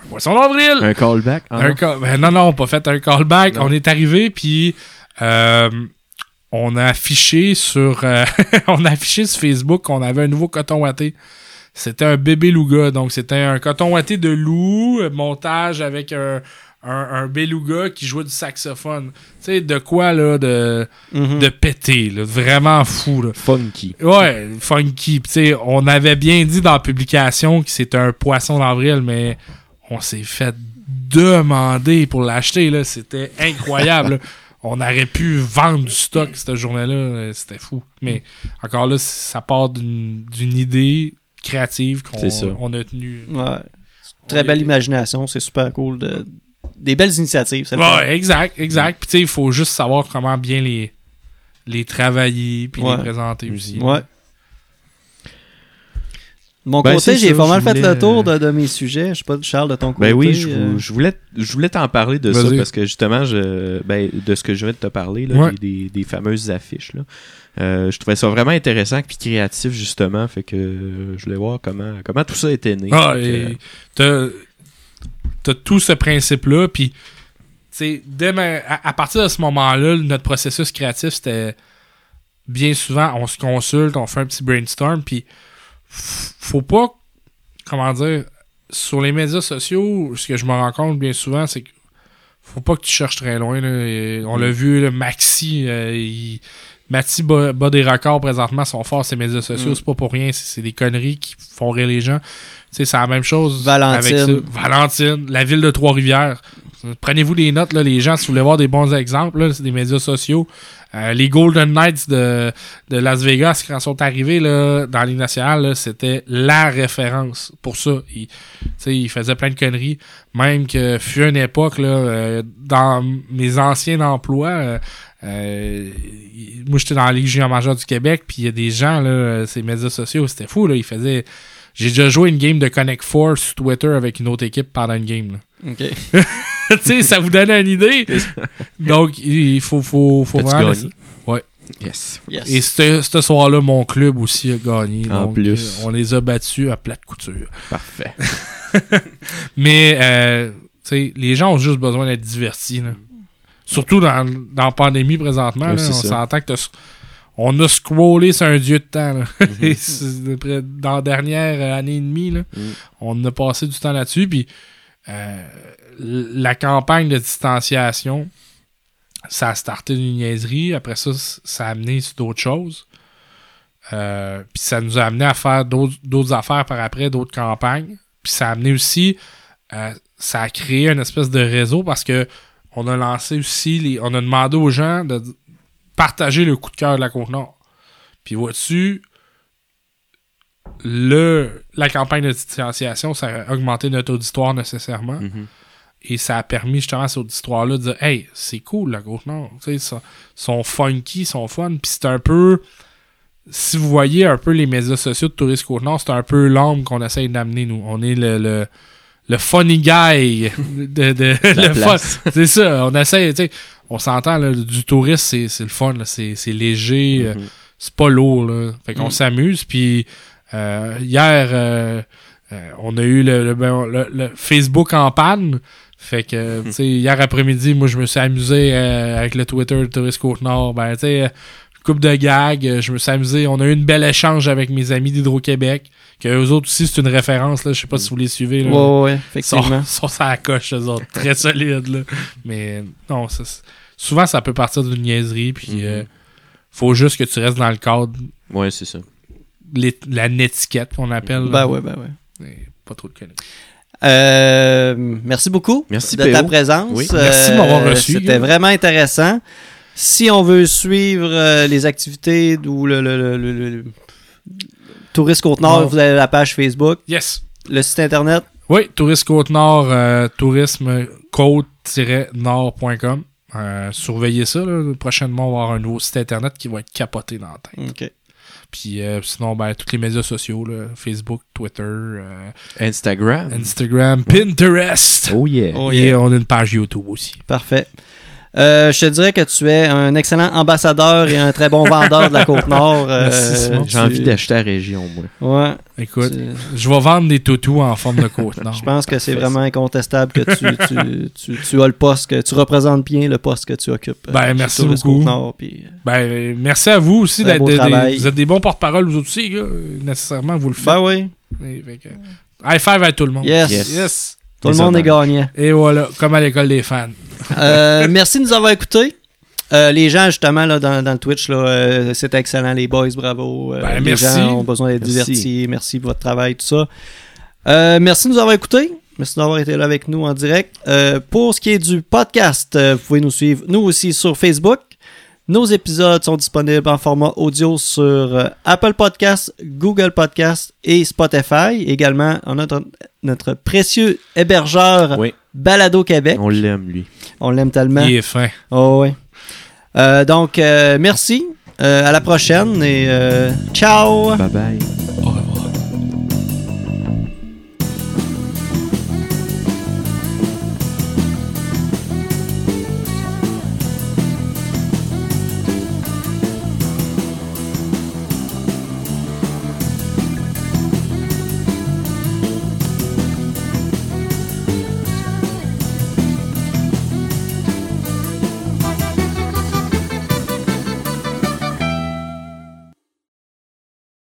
un poisson d'avril. Un callback. ah Un call- ben non, non, pas fait un callback. Non. On est arrivé, puis euh, on a affiché sur euh, [LAUGHS] on a affiché sur Facebook qu'on avait un nouveau coton watté. C'était un bébé louga, donc c'était un coton watté de loup, euh, montage avec un, un, un beluga qui jouait du saxophone. Tu sais, de quoi, là, de, mhm. de péter, là, vraiment fou, là. Funky. Ouais, funky. Tu sais, on avait bien dit dans la publication que c'était un poisson d'avril, mais on s'est fait demander pour l'acheter. là. C'était incroyable. là. [LAUGHS] On aurait pu vendre du stock cette journée-là. C'était fou. Mais encore là, ça part d'une d'une idée créative qu'on on a tenue. Ouais. Très belle imagination, c'est super cool. De... Des belles initiatives, exact, exact. Puis tu sais, il faut juste savoir comment bien les, les travailler puis Ouais. les présenter aussi. Ouais. De mon Ben, côté, j'ai pas mal fait voulais, le tour de, de mes sujets. Je sais pas, Charles, de ton côté. Ben oui, je, euh, je voulais, je voulais t'en parler de ça parce que justement, je, ben, de ce que je viens de te parler, là, Ouais. des, des- des fameuses affiches. Là. Euh, je trouvais ça vraiment intéressant et créatif, justement. Fait que euh, je voulais voir comment, comment tout ça était né. Ah, et t'as, tout ce principe-là, puis, dès ma- à, à partir de ce moment-là, notre processus créatif, c'était bien souvent, on se consulte, on fait un petit brainstorm, puis faut pas, comment dire, sur les médias sociaux, ce que je me rends compte bien souvent, c'est que faut pas que tu cherches très loin. là. On l'a vu, là, Maxi, euh, il- Maxi bat, bat des records présentement, sont forts ces médias sociaux, Mm. c'est pas pour rien, c'est, c'est des conneries qui font rire les gens. Tu sais, c'est la même chose Valentine. avec ça. Valentine, la ville de Trois-Rivières. Prenez-vous des notes, là, les gens, si vous voulez voir des bons exemples, là, c'est des médias sociaux. Euh, les Golden Knights de, de Las Vegas, quand ils sont arrivés là, dans la Ligue nationale, là, c'était la référence pour ça. Ils, tu sais, ils faisaient plein de conneries. Même que fut une époque, là, euh, dans mes anciens emplois, euh, euh, moi j'étais dans la Ligue junior majeure du Québec, puis il y a des gens, là, euh, ces médias sociaux, c'était fou, là, ils faisaient... J'ai déjà joué une game de Connect Four sur Twitter avec une autre équipe pendant une game. là. Ok. [LAUGHS] tu sais, ça vous donne une idée. [LAUGHS] Donc, il faut, faut, faut vraiment... gagné? Ouais. Yes. Yes. Et ce ce soir-là, mon club aussi a gagné. En donc, plus. euh, on les a battus à plate couture. Parfait. [LAUGHS] Mais, euh, tu sais, les gens ont juste besoin d'être divertis. là. Surtout dans, dans la pandémie présentement. Ouais, là, c'est on ça. s'entend que t'as- on a scrollé sur un dieu de temps. là. Mhm. [LAUGHS] Dans la dernière euh, année et demie, là, Mhm. on a passé du temps là-dessus. Puis euh, la campagne de distanciation, ça a starté d'une niaiserie. Après ça, ça a amené sur d'autres choses. Euh, puis ça nous a amené à faire d'autres affaires par après, d'autres campagnes. Puis ça a amené aussi, euh, ça a créé une espèce de réseau parce que on a lancé aussi, les, on a demandé aux gens de partager le coup de cœur de la Côte-Nord. Puis vois-tu, le, la campagne de distanciation, ça a augmenté notre auditoire nécessairement. Mhm. Et ça a permis justement à cette auditoire-là de dire Hey, c'est cool la Côte-Nord. Ça- sont funky, sont fun. Puis c'est un peu. Si vous voyez un peu les médias sociaux de Tourisme Côte-Nord, c'est un peu l'âme qu'on essaye d'amener, nous. On est le, le, le funny guy de. [LAUGHS] C'est ça. On sais. On s'entend, là, du tourisme, c'est, c'est le fun, c'est, c'est léger, euh, Mhm. c'est pas lourd, là. Fait qu'on Mm. s'amuse. Puis euh, hier, euh, on a eu le, le- ben, le- le Facebook en panne. Fait que, tu sais, hier après-midi, moi, je me suis amusé avec le Twitter de Touriste Côte-Nord. Ben, tu sais, coupe de gags, euh, je me suis amusé. On a eu une belle échange avec mes amis d'Hydro-Québec. Que eux autres aussi, c'est une référence, là. Je sais pas si vous les suivez, là. Ouais, ouais, ouais, Ils sont, [LAUGHS] effectivement. sont la coche, eux autres. Très solides, là. Mais non, ça, souvent, ça peut partir d'une niaiserie, puis Mhm. euh, faut juste que tu restes dans le cadre, Ouais, c'est ça. la netiquette qu'on appelle. Ben là. ouais, ben ouais. Pas trop de conneries. Euh, merci beaucoup Merci, de ta présence. Oui. Merci de m'avoir Euh, reçu, C'était vraiment intéressant. Si on veut suivre euh, les activités ou le, le, le, le- le- Touriste Côte-Nord, Non. vous avez la page Facebook, Yes! le site internet. Oui, Tourisme Côte-Nord, euh, tourisme côte-nord.com. Euh, surveillez ça, là. Prochainement, on va avoir un nouveau site internet qui va être capoté dans la tête. OK. Puis euh, sinon, ben, tous les médias sociaux, là, Facebook, Twitter, euh, Instagram. Instagram, Pinterest. Oh yeah. Oh, Et yeah. on a une page YouTube aussi. Parfait. Euh, je te dirais que tu es un excellent ambassadeur et un très bon vendeur de la Côte-Nord. [LAUGHS] euh. J'ai tu- envie d'acheter à région, moi. Ouais. Écoute, tu- je vais vendre des toutous en forme de côte nord. Je pense que c'est vraiment incontestable que tu, tu, tu, tu as le poste, que tu représentes bien le poste que tu occupes. euh, Ben, merci beaucoup. Côte-Nord, puis, Ben, merci à vous aussi d'être des, vous êtes des bons porte-parole vous aussi. Nécessairement, vous le faites. Ben oui, Et fait que, high five à tout le monde. yes. Yes. Yes. Tout le monde est gagnant. Et voilà, comme à l'école des fans. Euh, [LAUGHS] merci de nous avoir écoutés. Euh, les gens, justement, là, dans, dans le Twitch, là, euh, c'est excellent, les boys, bravo. Euh, Ben, les merci. gens ont besoin d'être Merci. divertis. Merci pour votre travail, tout ça. Euh, merci de nous avoir écoutés. Merci d'avoir été là avec nous en direct. Euh, pour ce qui est du podcast, euh, vous pouvez nous suivre, nous aussi, sur Facebook. Nos épisodes sont disponibles en format audio sur euh, Apple Podcasts, Google Podcasts et Spotify. Également, on a notre, notre précieux hébergeur Oui, Balado Québec. on l'aime, lui. On l'aime tellement. Il est fin. Oh, ouais. Euh, donc, euh, merci. Euh, à la prochaine et euh, ciao! Bye bye.